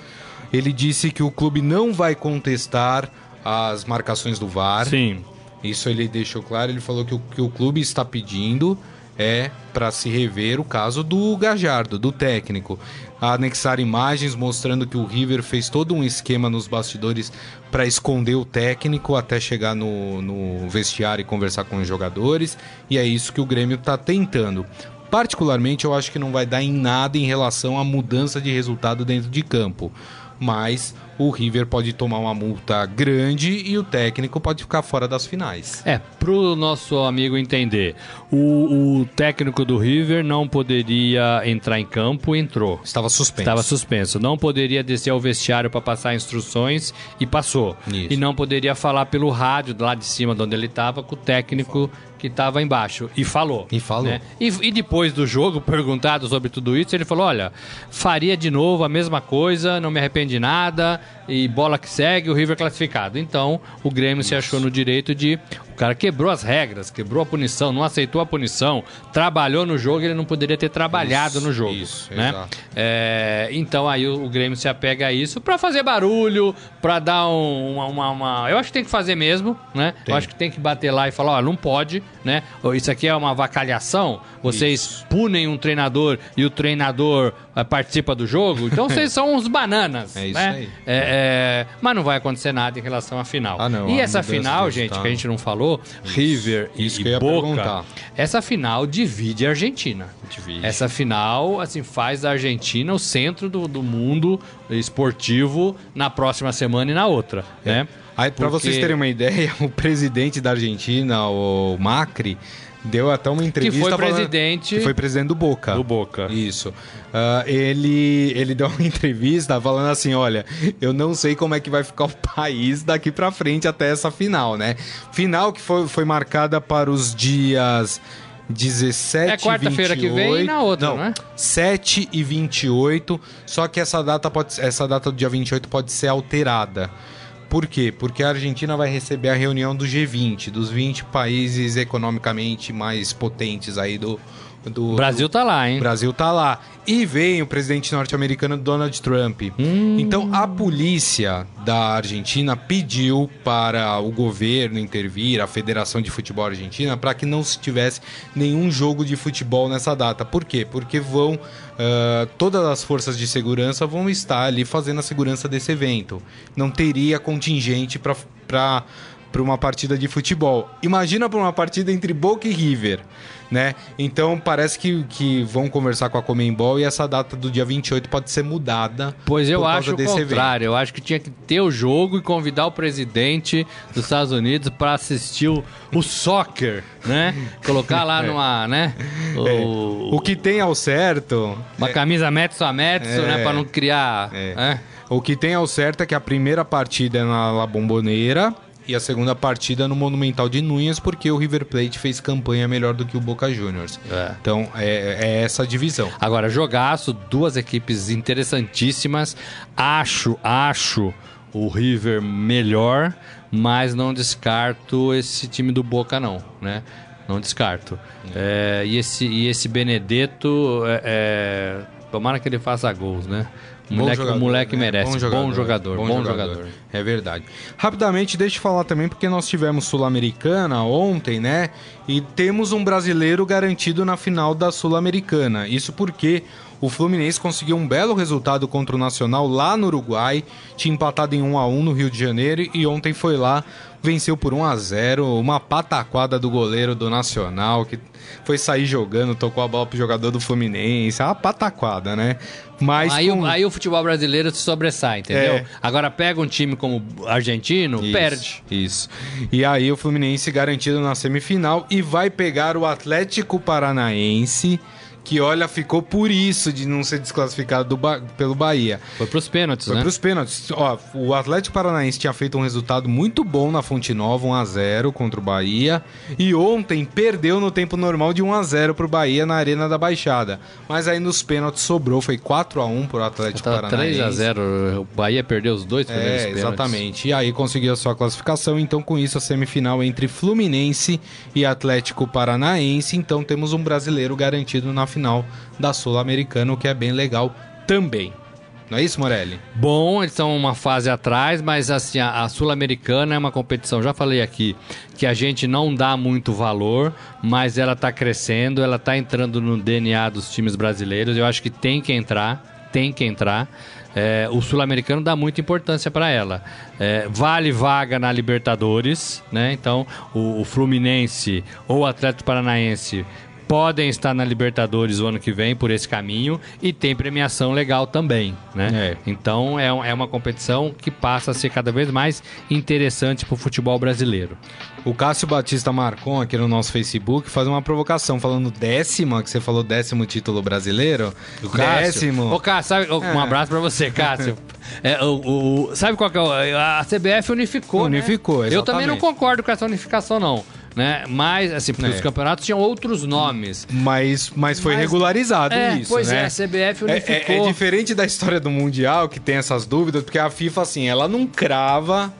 Ele disse que o clube não vai contestar as marcações do VAR. Sim. Isso ele deixou claro. Ele falou que o que o clube está pedindo é para se rever o caso do Gajardo, do técnico. Anexar imagens mostrando que o River fez todo um esquema nos bastidores para esconder o técnico até chegar no, no vestiário e conversar com os jogadores. E é isso que o Grêmio está tentando. Particularmente, eu acho que não vai dar em nada em relação à mudança de resultado dentro de campo. Mas o River pode tomar uma multa grande e o técnico pode ficar fora das finais. É, pro nosso amigo entender, o, o técnico do River não poderia entrar em campo, entrou. Estava suspenso. Estava suspenso. Não poderia descer ao vestiário para passar instruções e passou. Isso. E não poderia falar pelo rádio lá de cima de onde ele estava com o técnico que estava embaixo. E falou. E falou. né? E, e depois do jogo, perguntado sobre tudo isso, ele falou: olha, faria de novo a mesma coisa, não me arrependo de nada, e bola que segue, o River classificado. Então, o Grêmio se achou no direito de. O cara quebrou as regras, quebrou a punição, não aceitou a punição, trabalhou no jogo, ele não poderia ter trabalhado Isso, no jogo. isso, né? exato. É, então aí o, o Grêmio se apega a isso pra fazer barulho, pra dar um- uma, uma- uma- Eu acho que tem que fazer mesmo, né? Tem. Eu acho que tem que bater lá e falar, ó, não pode, né? Isso aqui é uma vacalhação. Vocês punem um treinador e o treinador eh, participa do jogo. Então vocês são uns bananas, É isso né? aí. É, é, mas não vai acontecer nada em relação à final. Ah, não, e essa final, gente, resultado. que a gente não falou, River e, isso e Boca, perguntar. essa final divide a Argentina. Divide. Essa final, assim, faz da Argentina o centro do, do mundo esportivo na próxima semana e na outra, né? Aí, pra Porque- vocês terem uma ideia, o presidente da Argentina, o Macri, deu até uma entrevista. foi falando- presidente- que foi presidente do Boca. Do Boca. Isso. Ah, ele, ele deu uma entrevista falando assim: olha, eu não sei como é que vai ficar o país daqui pra frente até essa final, né? Final que foi, foi marcada para os dias. 17 É quarta-feira que vem e na outra, não, não é? 7 e 28, só que essa data, pode, essa data do dia 28 pode ser alterada. Por quê? Porque a Argentina vai receber a reunião do G20, dos 20 países economicamente mais potentes aí do... do O Brasil tá lá, hein? o Brasil tá lá. E vem o presidente norte-americano Donald Trump. Então a polícia da Argentina pediu para o governo intervir, a Federação de Futebol Argentina, para que não se tivesse nenhum jogo de futebol nessa data. Por quê? Porque vão. ah, todas as forças de segurança vão estar ali fazendo a segurança desse evento. Não teria contingente para para uma partida de futebol. Imagina para uma partida entre Boca e River, né? Então parece que, que vão conversar com a Comembol e essa data do dia 28 pode ser mudada. Pois eu acho o contrário. Eu acho que tinha que ter o jogo e convidar o presidente dos Estados Unidos para assistir o, o soccer, né? Colocar lá numa, né? O, É. O que tem ao certo. Uma camisa metro a metro, É. né? Para não criar. É. né? O que tem ao certo é que a primeira partida é na La Bombonera e a segunda partida no Monumental de Núñez, porque o River Plate fez campanha melhor do que o Boca Juniors. É. Então é, é essa divisão. Agora, jogaço, duas equipes interessantíssimas. Acho, acho o River melhor, mas não descarto esse time do Boca, não, né? Não descarto. É, e, esse, e esse Benedetto, é, é, tomara que ele faça gols, né? O Bom moleque, jogador, o moleque né? merece. Bom jogador, bom jogador. É verdade. Rapidamente, deixa eu falar também, porque nós tivemos Sul-Americana ontem, né? E temos um brasileiro garantido na final da Sul-Americana. Isso porque o Fluminense conseguiu um belo resultado contra o Nacional lá no Uruguai, tinha empatado em 1 a 1 no Rio de Janeiro e ontem foi lá, venceu por 1 a 0, uma pataquada do goleiro do Nacional que foi sair jogando, tocou a bola pro jogador do Fluminense, uma pataquada, né? Mas aí, com... o, aí o futebol brasileiro se sobressai, entendeu? É. Agora pega um time como argentino, Isso, perde. Isso. E aí o Fluminense garantido na semifinal e vai pegar o Atlético Paranaense, que olha, ficou por isso de não ser desclassificado do Ba- pelo Bahia. Foi pros pênaltis, Foi né? pros pênaltis. Ó, o Atlético Paranaense tinha feito um resultado muito bom na Fonte Nova, 1x0 contra o Bahia. E ontem perdeu no tempo normal de 1x0 pro Bahia na Arena da Baixada. Mas aí nos pênaltis sobrou, foi 4x1 pro Atlético Tava Paranaense. 3x0, o Bahia perdeu os dois primeiros É, pênaltis. exatamente. E aí conseguiu a sua classificação. Então, com isso, a semifinal entre Fluminense e Atlético Paranaense. Então, temos um brasileiro garantido na final da Sul-Americana, o que é bem legal também. Não é isso, Morelli? Bom, eles estão uma fase atrás, mas assim, a, a Sul-Americana é uma competição, já falei aqui, que a gente não dá muito valor, mas ela está crescendo, ela está entrando no DNA dos times brasileiros. Eu acho que tem que entrar, tem que entrar. É, o Sul-Americano dá muita importância para ela. É, vale vaga na Libertadores, né? Então, o, o Fluminense ou o Atlético Paranaense podem estar na Libertadores o ano que vem por esse caminho e tem premiação legal também, né? É. Então é, é uma competição que passa a ser cada vez mais interessante para o futebol brasileiro. O Cássio Batista Marcon, aqui no nosso Facebook, faz uma provocação, falando décima, que você falou décimo título brasileiro. Décimo. Ô, Cássio, sabe, um É. abraço pra você, Cássio. É, o, o- sabe qual que é? o- A CBF unificou. né? Unificou, Eu também não concordo com essa unificação, não. Né? Mas, assim, porque É. os campeonatos tinham outros nomes. Mas, mas foi Mas- regularizado É, isso, pois né? é, a CBF É- unificou. É, é diferente da história do Mundial, que tem essas dúvidas, porque a FIFA, assim, ela não crava,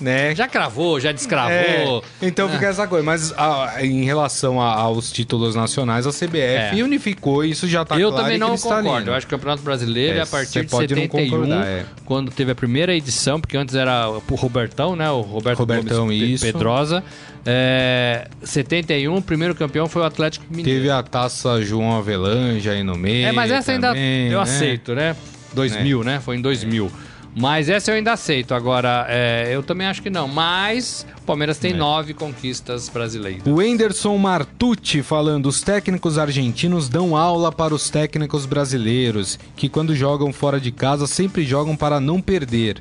né? Já cravou, já descravou. É, então fica essa coisa. Mas a- em relação a- aos títulos nacionais, a CBF É. unificou isso já tá eu claro também não concordo. Eu acho que o Campeonato Brasileiro É, é a partir de pode não 71, concordar, é. quando teve a primeira edição, porque antes era o Robertão, né? O Roberto Robertão, Gomes isso. Pedrosa. É, 71, o primeiro campeão foi o Atlético Mineiro. Teve a taça João Avelange aí no meio. É, mas essa ainda também, eu né? aceito, né? 2000, né? Foi em 2000. Mas essa eu ainda aceito. Agora, é, eu também acho que não. Mas o Palmeiras É. tem nove conquistas brasileiras. O Enderson Martucci falando: os técnicos argentinos dão aula para os técnicos brasileiros, que quando jogam fora de casa sempre jogam para não perder.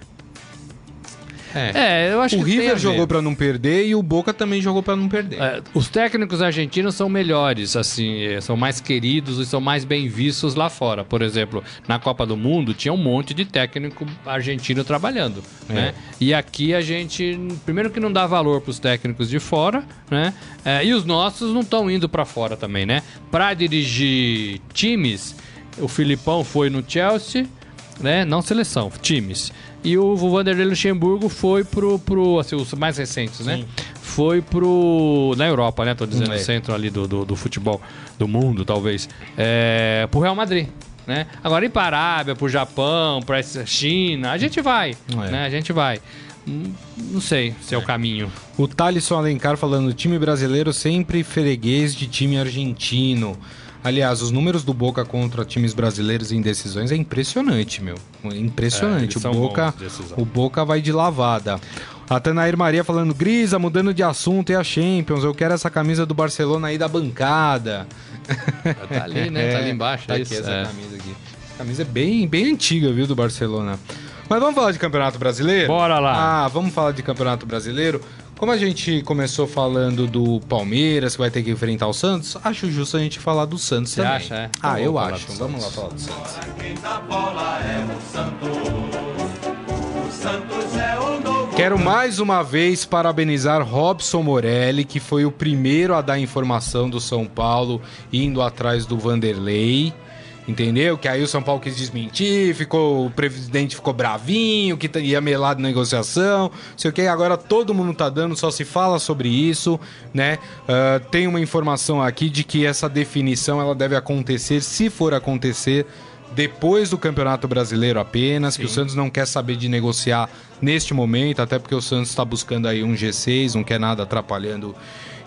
É. É, eu acho o que River ver. jogou para não perder e o Boca também jogou para não perder. É, os técnicos argentinos são melhores, assim, é, são mais queridos e são mais bem vistos lá fora. Por exemplo, na Copa do Mundo tinha um monte de técnico argentino trabalhando, né? E aqui a gente, primeiro que não dá valor para os técnicos de fora, né? É, e os nossos não estão indo para fora também, né? Para dirigir times, o Filipão foi no Chelsea, né? Não seleção, times. E o Vanderlei Luxemburgo foi pro, pro assim, os mais recentes, né? Foi pro na Europa, né? Tô dizendo É. centro ali do, do, do futebol do mundo, talvez. É, pro Real Madrid. Né? Agora ir para a Arábia, pro Japão, pra China, a gente vai, É. né? A gente vai. Hum, Não sei se é, o caminho. O Thalisson Alencar falando: time brasileiro sempre freguês de time argentino. Aliás, os números do Boca contra times brasileiros em decisões é impressionante, meu. É É, impressionante. eles o, Boca, o Boca vai de lavada. A Tanair Maria falando: Grisa, mudando de assunto, e a Champions. Eu quero essa camisa do Barcelona aí da bancada. Tá ali, né? Tá ali embaixo. Tá é aqui essa é. camisa aqui. Essa camisa é bem, bem antiga, viu, do Barcelona. Mas vamos falar de Campeonato Brasileiro? Bora lá. Ah, vamos falar de Campeonato Brasileiro. Como a gente começou falando do Palmeiras, que vai ter que enfrentar o Santos, acho justo a gente falar do Santos Você também. acha, é? Ah, Então eu vamos falar acho. do Vamos lá Santos. falar do Santos. Quero mais uma vez parabenizar Robson Morelli, que foi o primeiro a dar informação do São Paulo indo atrás do Vanderlei. Entendeu? Que aí o São Paulo quis desmentir, ficou, o presidente ficou bravinho, que ia melado na negociação, não sei o que. Agora todo mundo tá dando, só se fala sobre isso, né? Ah, tem uma informação aqui de que essa definição ela deve acontecer, se for acontecer, depois do Campeonato Brasileiro apenas, que o Santos não quer saber de negociar neste momento, até porque o Santos está buscando aí um G6, não quer nada atrapalhando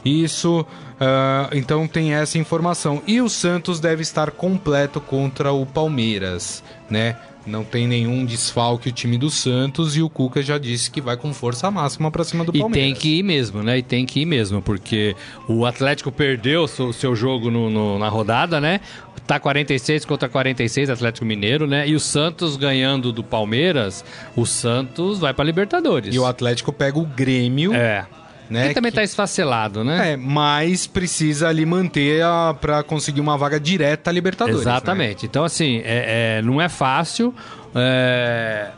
Isso, uh, então tem essa informação. E o Santos deve estar completo contra o Palmeiras, né? Não tem nenhum desfalque o time do Santos e o Cuca já disse que vai com força máxima para cima do e Palmeiras. E tem que ir mesmo, né? E tem que ir mesmo, porque o Atlético perdeu o seu, seu jogo no, no, na rodada, né? Tá 46 contra 46 Atlético Mineiro, né? E o Santos ganhando do Palmeiras, o Santos vai para Libertadores. E o Atlético pega o Grêmio. É. Né, que também está que... esfacelado, né? É, mas precisa ali manter para conseguir uma vaga direta à Libertadores. Né? Exatamente. Né? Então, assim, é, é, não é fácil. É...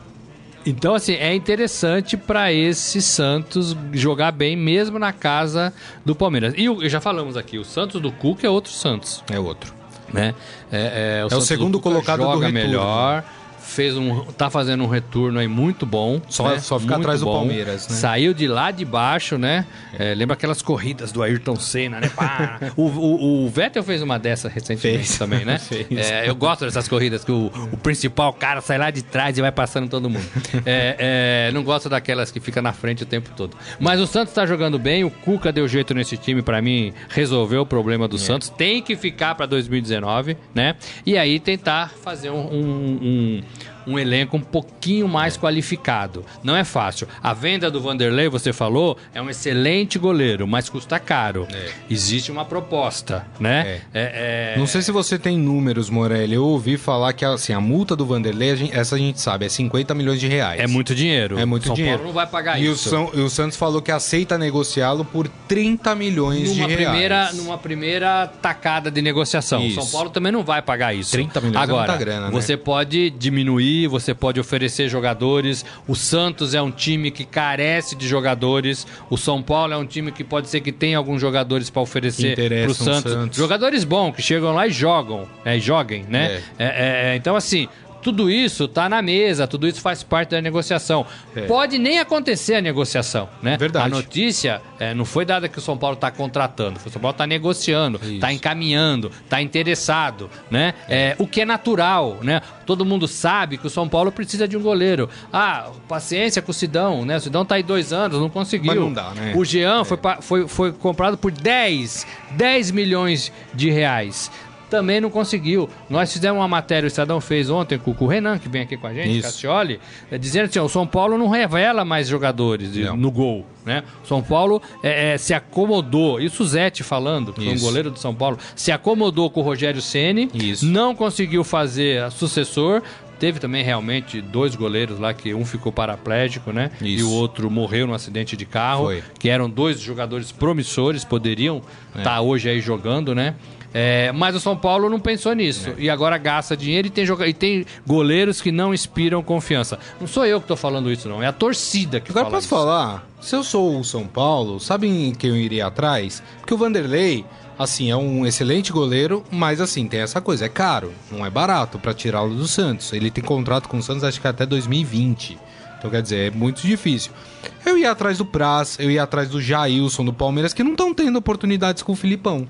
Então, assim, é interessante para esse Santos jogar bem, mesmo na casa do Palmeiras. E já falamos aqui, o Santos do Cuca é outro Santos. É outro. Né? É, é o, é o segundo colocado joga do retorno. melhor fez um, tá fazendo um retorno aí muito bom. Só, né? só ficar atrás bom. do Palmeiras, né? Saiu de lá de baixo, né? É, lembra aquelas corridas do Ayrton Senna, né? o, o, o, Vettel fez uma dessa recentemente fez. também, né? É, eu gosto dessas corridas que o, o, principal cara sai lá de trás e vai passando todo mundo. É, é, não gosto daquelas que fica na frente o tempo todo. Mas o Santos tá jogando bem, o Cuca deu jeito nesse time para mim resolveu o problema do é. Santos. Tem que ficar para 2019, né? E aí tentar fazer um, um, um um elenco um pouquinho mais qualificado. Não é fácil. A venda do Vanderlei, você falou, é um excelente goleiro, mas custa caro. É. Existe uma proposta, né? É. É, é. Não sei se você tem números, Morelli. Eu ouvi falar que assim, a multa do Vanderlei, a gente, essa a gente sabe, é 50 milhões de reais. É muito dinheiro. É muito São dinheiro. Paulo não vai pagar e isso. O São, e o Santos falou que aceita negociá-lo por 30 milhões numa de primeira, reais. Numa primeira tacada de negociação. Isso. São Paulo também não vai pagar isso. 30 milhões Agora, é muita grana, né? Você pode diminuir você pode oferecer jogadores. O Santos é um time que carece de jogadores. O São Paulo é um time que pode ser que tenha alguns jogadores para oferecer para o Santos. Santos. Jogadores bons que chegam lá e jogam, é, joguem, né? É. É, é, então, assim, tudo isso está na mesa, tudo isso faz parte da negociação. É. Pode nem acontecer a negociação, né? Verdade. A notícia é, não foi dada que o São Paulo está contratando, o São Paulo está negociando, está encaminhando, está interessado, né? É. o que é natural, né? Todo mundo sabe que o São Paulo precisa de um goleiro. Ah, paciência com o Sidão, né? O Sidão está aí dois anos, não conseguiu. Mas não dá, né? O Jean foi, foi, foi comprado por 10, 10 milhões de reais também não conseguiu. Nós fizemos uma matéria, o Estadão fez ontem com o Renan, que vem aqui com a gente, Isso. Cassioli, é, dizendo assim: ó, o São Paulo não revela mais jogadores no gol. Né? São Paulo é, é, se acomodou, isso o Zete falando, que foi um goleiro do São Paulo, se acomodou com o Rogério Ceni, não conseguiu fazer sucessor, Teve também realmente dois goleiros lá que um ficou paraplégico, né? Isso. E o outro morreu num acidente de carro, Foi. que eram dois jogadores promissores, poderiam estar é. tá hoje aí jogando, né? É, mas o São Paulo não pensou nisso. É. E agora gasta dinheiro e tem, e tem goleiros que não inspiram confiança. Não sou eu que estou falando isso, não. É a torcida que agora fala posso falar? Se eu sou o São Paulo, sabem que eu iria atrás? Porque o Vanderlei, assim, é um excelente goleiro, mas assim, tem essa coisa, é caro, não é barato para tirá-lo do Santos. Ele tem contrato com o Santos acho que até 2020. Então, quer dizer, é muito difícil. Eu ia atrás do Praz, eu ia atrás do Jailson do Palmeiras, que não estão tendo oportunidades com o Filipão.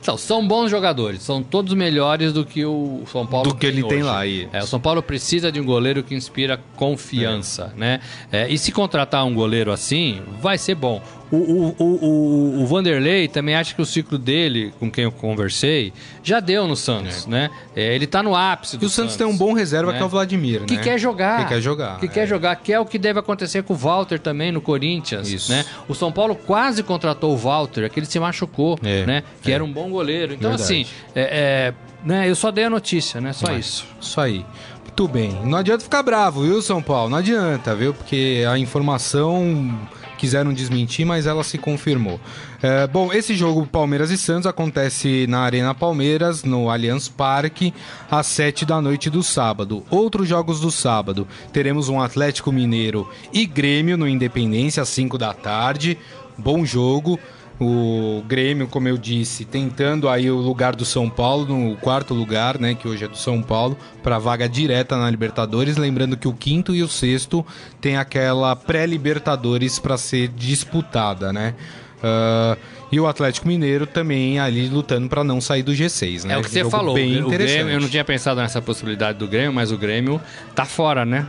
Então, são bons jogadores, são todos melhores do que o São Paulo do que ele hoje. tem lá. E... É, o São Paulo precisa de um goleiro que inspira confiança, é. né? É, e se contratar um goleiro assim, vai ser bom. O, o, o, o, Vanderlei também acha que o ciclo dele, com quem eu conversei, já deu no Santos, é. né? É, ele tá no ápice do E o Santos, tem um bom reserva né? que é o Vladimir, que né? quer jogar. Que quer jogar. Que é. quer jogar, que é o que deve acontecer com o Walter também no Corinthians, Isso. né? O São Paulo quase contratou o Walter, aquele se machucou, é. né? Que é. era um bom goleiro. Então, Verdade. assim, é, né? eu só dei a notícia, né? Só isso. Isso aí. Muito bem. Não adianta ficar bravo, viu, São Paulo? Não adianta, viu? Porque a informação quiseram desmentir, mas ela se confirmou. É, bom, esse jogo Palmeiras e Santos acontece na Arena Palmeiras, no Allianz Parque, às 7 da noite do sábado. Outros jogos do sábado: teremos um Atlético Mineiro e Grêmio no Independência, às 5 da tarde. Bom jogo. O Grêmio, como eu disse, tentando aí o lugar do São Paulo, no quarto lugar, né, que hoje é do São Paulo, para vaga direta na Libertadores. Lembrando que o quinto e o sexto tem aquela pré-Libertadores para ser disputada, né? Uh, e o Atlético Mineiro também ali lutando para não sair do G6, né? É o que você falou. Bem o Grêmio, eu não tinha pensado nessa possibilidade do Grêmio, mas o Grêmio tá fora, né?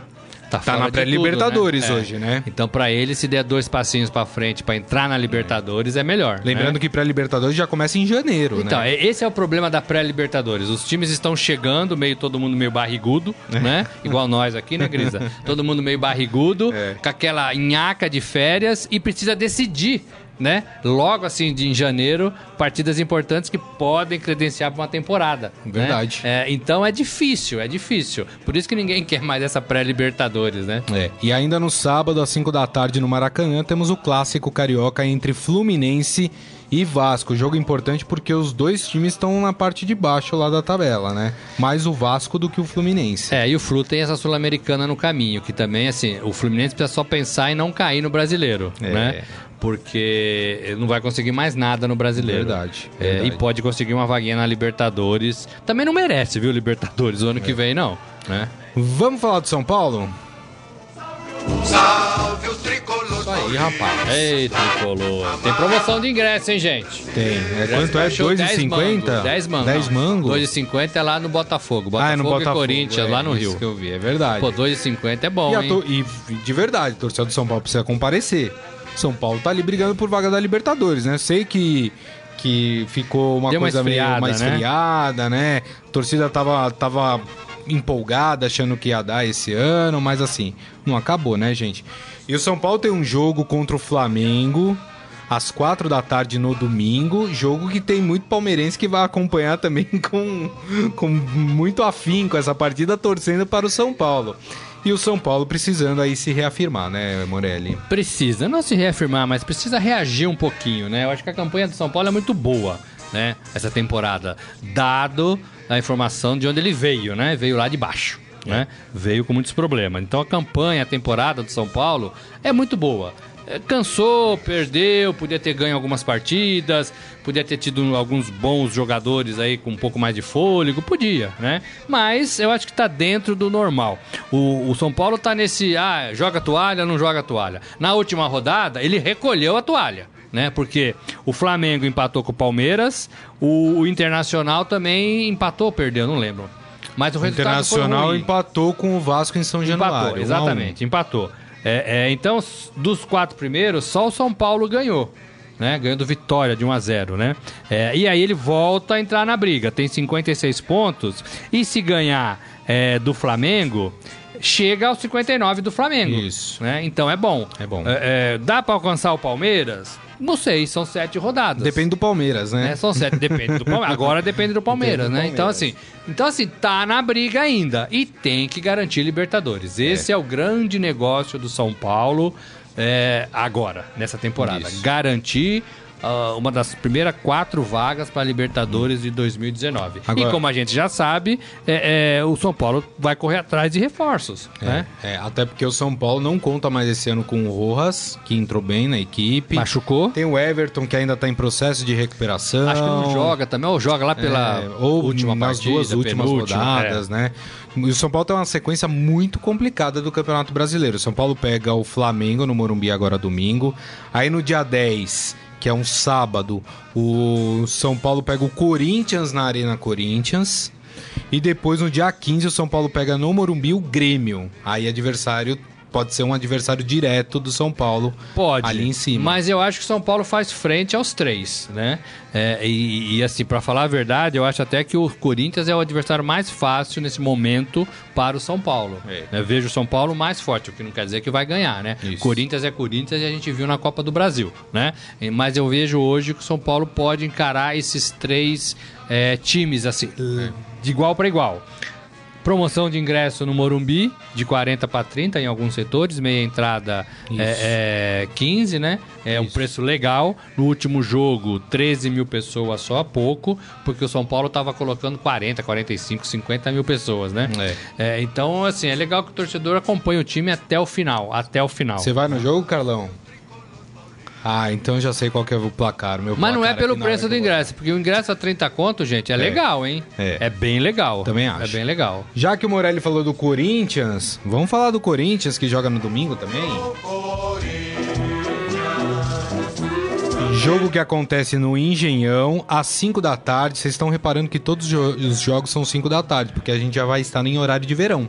Tá, Tá na pré-Libertadores né? hoje, né? Então, pra ele, se der dois passinhos pra frente pra entrar na Libertadores, é melhor. Lembrando né? que pré-Libertadores já começa em janeiro, Então, né? é- esse é o problema da pré-Libertadores. Os times estão chegando, meio todo mundo meio barrigudo, né? Igual nós aqui, né, Grisa? todo mundo meio barrigudo, É. com aquela nhaca de férias e precisa decidir, né? Logo assim, de, em janeiro, partidas importantes que podem credenciar para uma temporada. né? Verdade. É, então é difícil, é difícil. Por isso que ninguém quer mais essa pré-Libertadores, né? É. E ainda no sábado, às 5 da tarde, no Maracanã, temos o clássico carioca entre Fluminense e Vasco. Jogo importante porque os dois times estão na parte de baixo lá da tabela, né? Mais o Vasco do que o Fluminense. É, e o Flu tem essa Sul-Americana no caminho, que também, assim, o Fluminense precisa só pensar em não cair no brasileiro, É. né? Porque não vai conseguir mais nada no brasileiro. Verdade, É, verdade. e pode conseguir uma vaguinha na Libertadores. Também não merece, viu, Libertadores, o ano É. que vem, não. Né? Vamos falar do São Paulo? Salve o tricolor. Isso aí, rapaz. Ei, tricolor. Tem promoção de ingresso, hein, gente? Tem. É, quanto é? Show 2,50? 10 mangos. 10 mangos? 2,50 é lá no Botafogo. Botafogo Ah, é no Botafogo. e Corinthians, é, lá no isso Rio. que eu vi, é verdade. Pô, 2,50 é bom, E, hein? to- e de verdade, o torcedor do São Paulo precisa comparecer. São Paulo tá ali brigando por vaga da Libertadores, né? Sei que, que ficou uma Deu uma coisa meio mais né? esfriada, né? A torcida tava, tava empolgada, achando que ia dar esse ano, mas assim, não acabou, né, gente? E o São Paulo tem um jogo contra o Flamengo. Às quatro da tarde no domingo, jogo que tem muito palmeirense que vai acompanhar também com, com muito afinco essa partida, torcendo para o São Paulo. E o São Paulo precisando aí se reafirmar, né, Morelli? Precisa, não se reafirmar, mas precisa reagir um pouquinho, né? Eu acho que a campanha do São Paulo é muito boa, né? Essa temporada, dado a informação de onde ele veio, né? Veio lá de baixo, né? Veio com muitos problemas. Então a campanha, a temporada do São Paulo é muito boa. É, Cansou, perdeu, podia ter ganho algumas partidas, podia ter tido alguns bons jogadores aí com um pouco mais de fôlego, podia, né? Mas eu acho que tá dentro do normal. O, o São Paulo tá nesse, ah, joga toalha, não joga toalha. Na última rodada, ele recolheu a toalha. Né? Porque o Flamengo empatou com o Palmeiras, o, o Internacional também empatou, perdeu, não lembro. Mas o O resultado Internacional empatou com o Vasco em São Januário. Empatou, um a um. exatamente, empatou. É, é, então, dos quatro primeiros, só o São Paulo ganhou. Né, ganhando vitória de 1 a 0 né? É, e aí ele volta a entrar na briga, tem 56 pontos. E se ganhar é, do Flamengo, chega aos 59 do Flamengo. Isso. Né? Então é bom. É bom. É, é, dá pra alcançar o Palmeiras? Não sei, são sete rodadas. Depende do Palmeiras, né? né? São sete, depende do Palmeiras. Agora depende do Palmeiras, Depende do né? Então Palmeiras. assim, então assim, tá na briga ainda e tem que garantir Libertadores. Esse é, o grande negócio do São Paulo é, agora, nessa temporada. Isso. Garantir ah, uma das primeiras quatro vagas para Libertadores de 2019. Agora- E como a gente já sabe, é, é, o São Paulo vai correr atrás de reforços, né? É, até porque o São Paulo não conta mais esse ano com o Rojas, que entrou bem na equipe. Machucou? Tem o Everton, que ainda tá em processo de recuperação. Acho que não joga também, ou joga lá pela É, ou última nas partida, duas últimas rodadas, é. né? E o São Paulo tem uma sequência muito complicada do Campeonato Brasileiro. O São Paulo pega o Flamengo no Morumbi agora domingo. Aí no dia 10, que é um sábado, o São Paulo pega o Corinthians na Arena Corinthians. E depois no dia 15 o São Paulo pega no Morumbi o Grêmio. Aí adversário pode ser um adversário direto do São Paulo Pode. ali em cima. Mas eu acho que o São Paulo faz frente aos três, né? É, e, e, assim, pra falar a verdade, eu acho até que o Corinthians é o adversário mais fácil nesse momento para o São Paulo. É. Né? Vejo o São Paulo mais forte, o que não quer dizer que vai ganhar, né? Isso. Corinthians é Corinthians e a gente viu na Copa do Brasil, né? Mas eu vejo hoje que o São Paulo pode encarar esses três é, times, assim, de igual para igual. Promoção de ingresso no Morumbi, de 40 para 30 em alguns setores, meia entrada é, é 15, né? É um Isso. preço legal. No último jogo, 13 mil pessoas só, pouco, porque o São Paulo estava colocando 40, 45, 50 mil pessoas, né? É, então, assim, é legal que o torcedor acompanhe o time até o final. Até o final. Você vai no jogo, Carlão? Ah, então já sei qual que é o placar. Meu Mas não é placar pelo preço do eu ingresso, porque o ingresso a 30 conto, gente, é, legal, hein? É. bem legal. Também acho. É bem legal. Já que o Morelli falou do Corinthians, vamos falar do Corinthians que joga no domingo também? Jogo que acontece no Engenhão às 5 da tarde. Vocês estão reparando que todos os jogos são 5 da tarde, porque a gente já vai estar em horário de verão.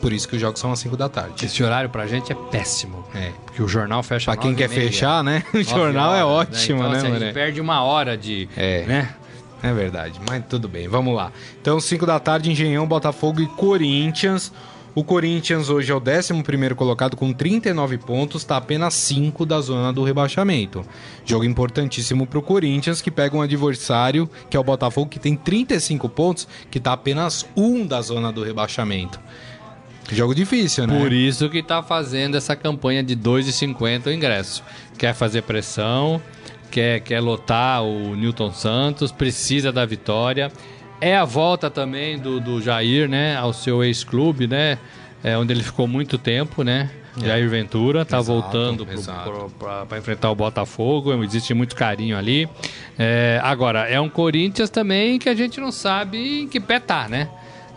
Por isso que os jogos são às 5 da tarde. Esse horário pra gente é péssimo. É. Porque o jornal fecha Pra quem quer fechar, né? O jornal é horas, ótimo, Então, né, assim, a gente perde uma hora de... É. Né? É verdade, mas tudo bem, vamos lá. Então, 5 da tarde, Engenhão, Botafogo e Corinthians. O Corinthians hoje é o 11 colocado com 39 pontos, está apenas 5 da zona do rebaixamento. Jogo importantíssimo para o Corinthians, que pega um adversário, que é o Botafogo, que tem 35 pontos, que está apenas 1 da zona do rebaixamento. Jogo difícil, né? Por isso que tá fazendo essa campanha de 2,50 o ingresso. Quer fazer pressão, quer, quer lotar o Newton Santos, precisa da vitória. É a volta também do, do Jair, né, ao seu ex-clube, né, é, onde ele ficou muito tempo, né. Jair Ventura tá Exato, voltando para enfrentar o Botafogo, existe muito carinho ali. É, agora, é um Corinthians também que a gente não sabe em que pé tá, né?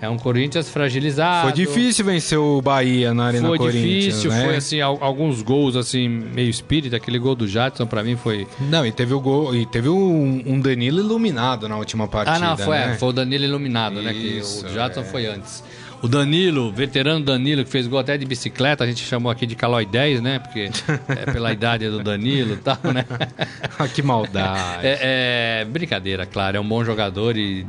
É um Corinthians fragilizado. Foi difícil vencer o Bahia na Arena Foi Corinthians, difícil, né? foi assim, al- alguns gols assim, meio espírita, aquele gol do Jadson pra mim foi. Não, e teve o gol, e teve um, um Danilo iluminado na última partida, ah, não, foi, né? é, foi o Danilo iluminado, né? Que Isso, o Jadson é. foi antes. O Danilo, veterano Danilo, que fez gol até de bicicleta, a gente chamou aqui de Calói 10, né? Porque é pela idade do Danilo e tal, né? Ah, que maldade. É, é, brincadeira, claro. É um bom jogador e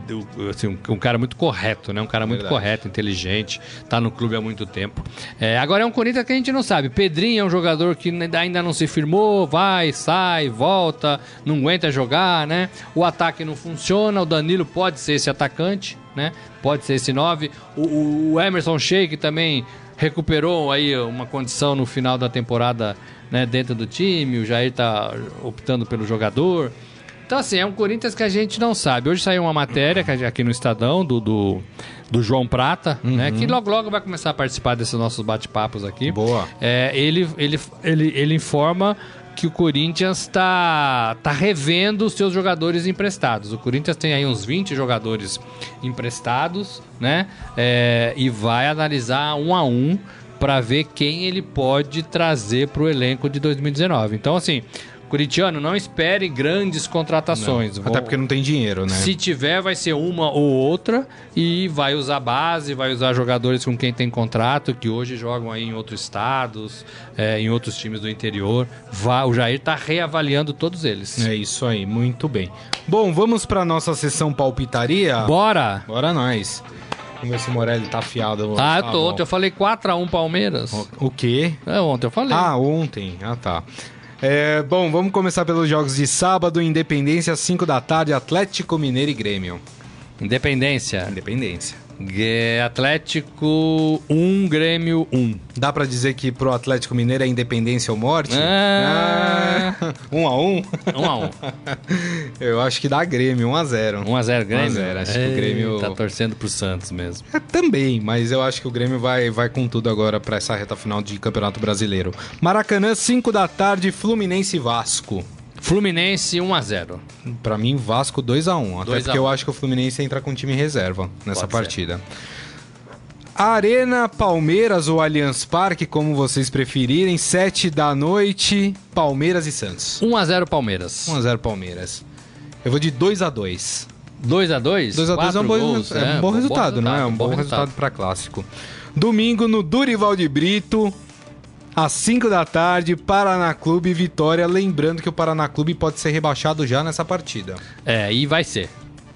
assim, um, um cara muito correto, né? Um cara muito Verdade. correto, inteligente. Tá no clube há muito tempo. É, agora é um Corinthians que a gente não sabe. Pedrinho é um jogador que ainda não se firmou, vai, sai, volta, não aguenta jogar, né? O ataque não funciona. O Danilo pode ser esse atacante, né? Pode ser esse 9. O, o Emerson Sheik também recuperou aí uma condição no final da temporada né, dentro do time. O Jair tá optando pelo jogador. Então, assim, é um Corinthians que a gente não sabe. Hoje saiu uma matéria aqui no Estadão do, do, do João Prata, né? Que logo logo vai começar a participar desses nossos bate-papos aqui. Boa. É, ele, ele, ele, ele informa que o Corinthians está tá revendo os seus jogadores emprestados. O Corinthians tem aí uns 20 jogadores emprestados, né? É, e vai analisar um a um para ver quem ele pode trazer para o elenco de 2019. Então, assim, Coritiano, não espere grandes contratações. Até Vão- porque não tem dinheiro, né? se tiver, vai ser uma ou outra e vai usar base, vai usar jogadores com quem tem contrato, que hoje jogam aí em outros estados, é, em outros times do interior. Vá, o Jair tá reavaliando todos eles. É isso aí, muito bem. Bom, vamos para nossa sessão palpitaria? Bora! Bora nós. Vamos ver se o Morelli tá afiado. Ah, eu Tá tô, bom. ontem eu falei 4x1 Palmeiras. O quê? É, ontem eu falei. Ah, ontem. Ah, tá. É, bom, vamos começar pelos jogos de sábado. Independência, 5 da tarde, Atlético Mineiro e Grêmio. Independência. Independência. Atlético 1, Grêmio 1. Dá pra dizer que pro Atlético Mineiro é independência ou morte? Ah. Ah, um a um? 1x1. Eu acho que dá Grêmio, 1 a 0 1x0 Grêmio? 1 a 0, acho que o Grêmio- Tá torcendo pro Santos mesmo. É, também, mas eu acho que o Grêmio vai, vai com tudo agora pra essa reta final de Campeonato Brasileiro. Maracanã, 5 da tarde, Fluminense e Vasco. Fluminense 1x0. Pra mim, Vasco 2 a 1 Até 2 a porque 1. eu acho que o Fluminense entra com time reserva nessa Pode ser. partida. Arena Palmeiras ou Allianz Parque, como vocês preferirem, 7 da noite, Palmeiras e Santos. 1x0 Palmeiras. 1x0 Palmeiras. Eu vou de 2 a 2 2x2? 2 a 2 é um bom, gols, é um bom resultado, não é? Um bom, resultado resultado. para clássico. Domingo no Durival de Brito, às 5 da tarde, Paraná Clube e Vitória. Lembrando que o Paraná Clube pode ser rebaixado já nessa partida. É, e vai ser.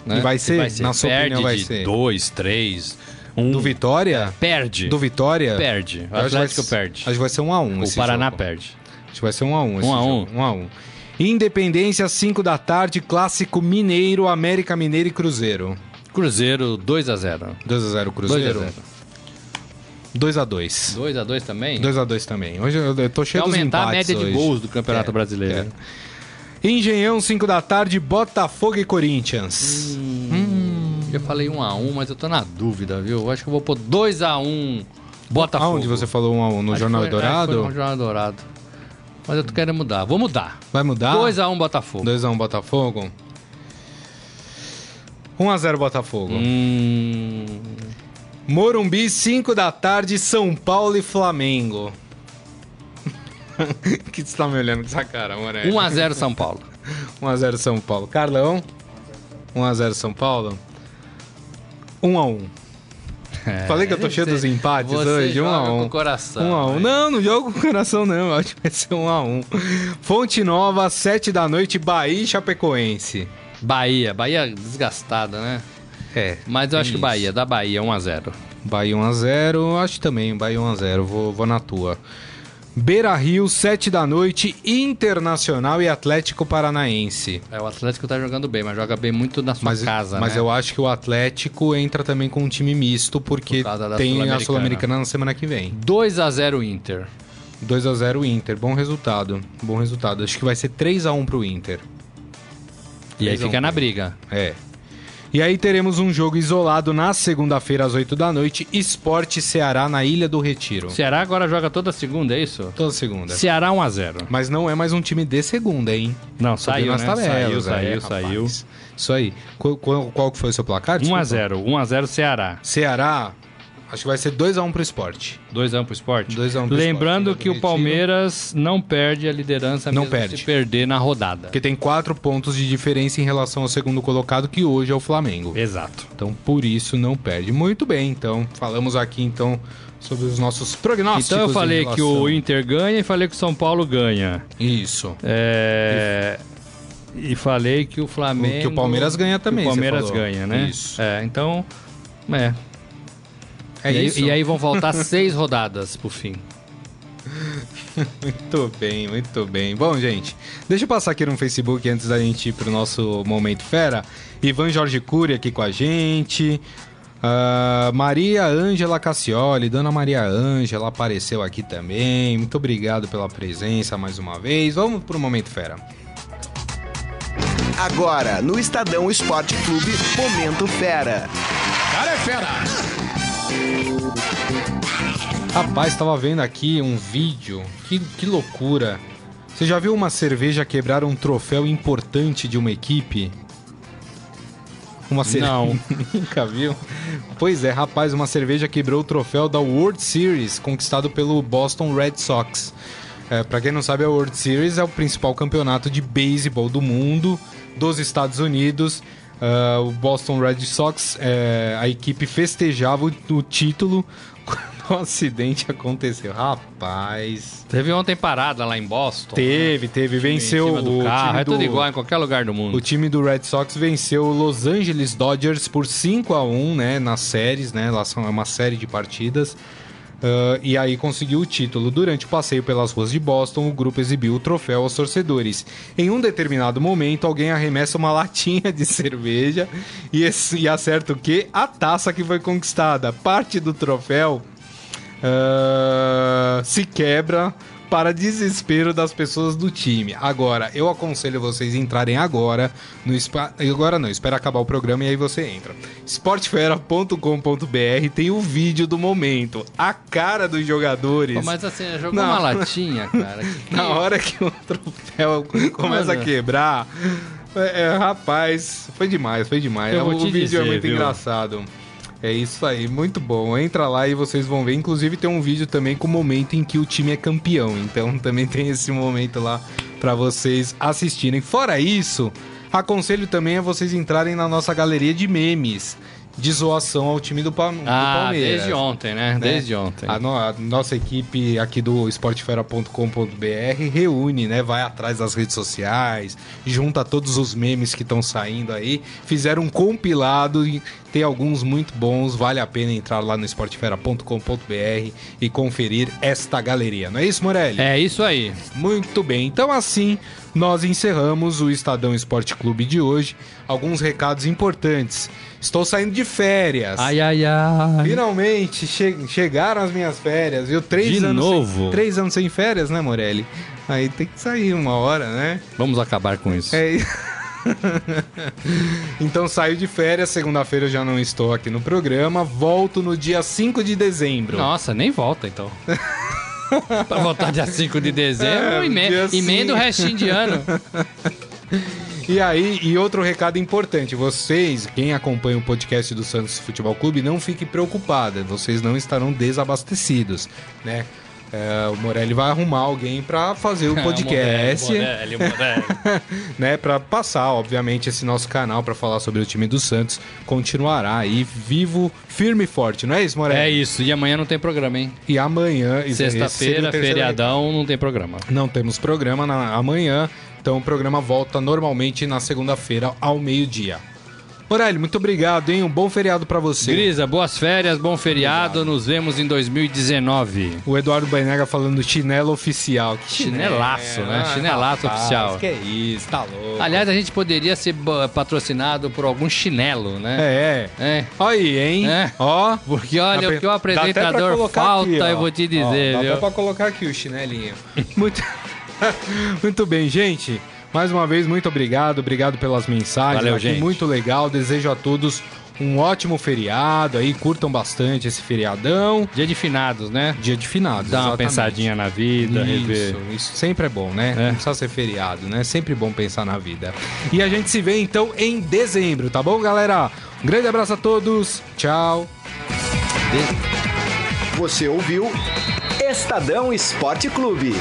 né? E vai ser? Na sua Perde opinião, vai ser? 2, 3, 1. Do Vitória? Perde. Do Vitória? Perde. O Eu acho que vai Atlético ser- perde. Acho que vai ser 1 a 1 O Paraná jogo. perde. Acho que vai ser 1 a 1 esse 1 a 1. jogo. 1 a 1. Independência, 5 da tarde, Clássico Mineiro, América Mineiro e Cruzeiro. Cruzeiro 2x0. 2 a 0 Cruzeiro. 2x0. 2 a 2 2x2 também? 2 a 2 também. Hoje eu, eu tô cheio dos aumentar a média de hoje. gols do Campeonato É, Brasileiro. é. Engenhão, 5 da tarde, Botafogo e Corinthians. Eu falei 1x1, mas eu tô na dúvida, viu? Eu acho que eu vou pôr 2x1 Botafogo. Aonde você falou 1 a 1 no Acho Jornal foi- Dourado? foi no Jornal Dourado. Mas eu tô querendo mudar. Vou mudar. Vai mudar? 2x1 Botafogo. 2 a 1 Botafogo. 1 a 0 Botafogo. Hum... Morumbi, 5 da tarde, São Paulo e Flamengo. que você tá me olhando com essa cara, Morelli? 1x0 São Paulo. 1x0 São Paulo. Carlão? 1x0 São Paulo? 1x1. Falei que eu tô cheio dos empates hoje, um joga a um. com o coração. Um a um. mas- Não, não jogo com coração, não. Eu acho que vai ser um a um. Fonte Nova, sete da noite, Bahia e Chapecoense. Bahia, Bahia desgastada, né? É. Mas eu acho que isso. Bahia, dá Bahia 1x0. Bahia 1x0, acho também, Bahia 1x0, vou, vou na tua. Beira Rio, 7 da noite, Internacional e Atlético Paranaense. É, o Atlético tá jogando bem, mas joga bem muito na sua Mas, casa, mas né? eu acho que o Atlético entra também com um time misto, porque Por da tem a Sul-Americana. Na semana que vem. 2x0 Inter. 2x0 Inter, bom resultado. Bom resultado. Acho que vai ser 3x1 pro Inter. E aí 3 a 1 fica na briga. É. E aí teremos um jogo isolado na segunda-feira às 8 da noite, Esporte Ceará na Ilha do Retiro. Ceará agora joga toda segunda, é isso? Toda segunda. Ceará 1x0. Mas não é mais um time de segunda, hein? Não, saiu, nas né? tabelas saiu, aí, saiu, saiu. Isso aí. Qual, qual, qual foi o seu placar? Desculpa. 1x0, 1x0 Ceará. Ceará, acho que vai ser 2x1 pro esporte. 2x1 pro esporte? 2 a 1 pro Lembrando Sport, que o. Palmeiras não perde a liderança Não mesmo perde. se perder na rodada. Porque tem 4 pontos de diferença em relação ao segundo colocado, que hoje é o Flamengo. Exato. Então, por isso, não perde. Muito bem, então, falamos aqui, então, sobre os nossos prognósticos. Então eu falei que relação- o Inter ganha e falei que o São Paulo ganha. Isso. É... E falei que o Flamengo... Que o Palmeiras ganha também, que O Palmeiras ganha, né? Isso. É, então... É. É e, isso? Aí, e aí vão faltar seis rodadas pro fim. Muito bem, muito bem. Bom, gente, deixa eu passar aqui no Facebook antes da gente ir pro nosso Momento Fera. Ivan Jorge Cury aqui com a gente. Ah, Maria Ângela Cassioli, Dona Maria Ângela apareceu aqui também. Muito obrigado pela presença mais uma vez. Vamos pro Momento Fera. Agora, no Estadão Esporte Clube, Momento Fera. Cara é fera! Rapaz, tava vendo aqui um vídeo. Que, que loucura. Você já viu uma cerveja quebrar um troféu importante de uma equipe? Uma cerveja. Não. Nunca viu? Pois é, rapaz, uma cerveja quebrou o troféu da World Series, conquistado pelo Boston Red Sox. É, para quem não sabe, a World Series é o principal campeonato de beisebol do mundo, dos Estados Unidos. Ah, o Boston Red Sox, é, a equipe festejava o, o título quando o acidente aconteceu. Rapaz. Teve ontem parada lá em Boston. Teve, teve, Em venceu do o carro. time É tudo do- igual em qualquer lugar do mundo. o time do Red Sox venceu o Los Angeles Dodgers por 5 a 1 né, nas séries, né? Lá são é uma série de partidas. Ah, e aí conseguiu o título. Durante o passeio pelas ruas de Boston, o grupo exibiu o troféu aos torcedores. Em um determinado momento, alguém arremessa uma latinha de cerveja e, e acerta o quê? A taça que foi conquistada. Parte do troféu ah, se quebra para desespero das pessoas do time. Agora, eu aconselho vocês a entrarem agora no agora não, espera acabar o programa e aí você entra. Sportfera.com.br tem o vídeo do momento, a cara dos jogadores. Pô, mas assim, jogou Não. uma latinha, cara. Que- Na hora que o troféu começa a Mano. quebrar, é, é, rapaz, foi demais, foi demais. Eu o vídeo dizer, é muito viu? engraçado. É isso aí, muito bom. Entra lá e vocês vão ver. Inclusive tem um vídeo também com o momento em que o time é campeão. Então também tem esse momento lá pra vocês assistirem. Fora isso, aconselho também a vocês entrarem na nossa galeria de memes de zoação ao time do, Pa- do Ah, Palmeiras. desde ontem, né? né? Desde ontem. A, no- a nossa equipe aqui do esportefera.com.br reúne, né? Vai atrás das redes sociais, junta todos os memes que estão saindo aí, fizeram um compilado e tem alguns muito bons, vale a pena entrar lá no esportefera.com.br e conferir esta galeria. Não é isso, Morelli? É isso aí. Muito bem, então assim nós encerramos o Estadão Esporte Clube de hoje. Alguns recados importantes. Estou saindo de férias. Ai, ai, ai. Finalmente che- chegaram as minhas férias, viu? Três De anos novo? Sem, três anos sem férias, né, Morelli? Aí tem que sair uma hora, né? Vamos acabar com isso. É... então saio de férias, segunda-feira eu já não estou aqui no programa, volto no dia 5 de dezembro. Nossa, nem volta então. pra voltar dia 5 de dezembro, É, eme- emenda o restinho de ano. E aí, e outro recado importante, vocês, quem acompanha o podcast do Santos Futebol Clube, não fique preocupada, vocês não estarão desabastecidos, né? é, o Morelli vai arrumar alguém pra fazer o podcast, Morelli, Morelli. né? Pra passar, obviamente, esse nosso canal pra falar sobre o time do Santos. Continuará aí vivo, firme e forte, não é isso, Morelli? É isso, e amanhã não tem programa, hein? E amanhã... Sexta-feira, feriadão, não tem programa. Não temos programa na, amanhã, então o programa volta normalmente na segunda-feira ao meio-dia. Morelli, muito obrigado, hein? Um bom feriado pra você. Grisa, boas férias, bom feriado, nos vemos em 2019. O Eduardo Bainega falando chinelo oficial. Que Chinelaço, né? Chinelaço oficial. Que é isso, tá louco. Aliás, a gente poderia ser patrocinado por algum chinelo, né? É, é. É. Olha aí, hein? É. Ó. Porque olha, Dá o que o Dá apresentador falta, aqui, ó. eu vou te Ó, dizer, dá viu? até pra colocar aqui o chinelinho. Muito... muito bem, gente. Mais uma vez, muito obrigado. Obrigado pelas mensagens. Valeu, gente. Muito legal. Desejo a todos um ótimo feriado aí. Curtam bastante esse feriadão. Dia de finados, né? Dia de finados. Dá uma exatamente. pensadinha na vida, rever. Isso, isso sempre é bom, né? É. Não precisa ser feriado, né? Sempre bom pensar na vida. E a gente se vê então em dezembro, tá bom, galera? Um grande abraço a todos. Tchau. Você ouviu Estadão Esporte Clube.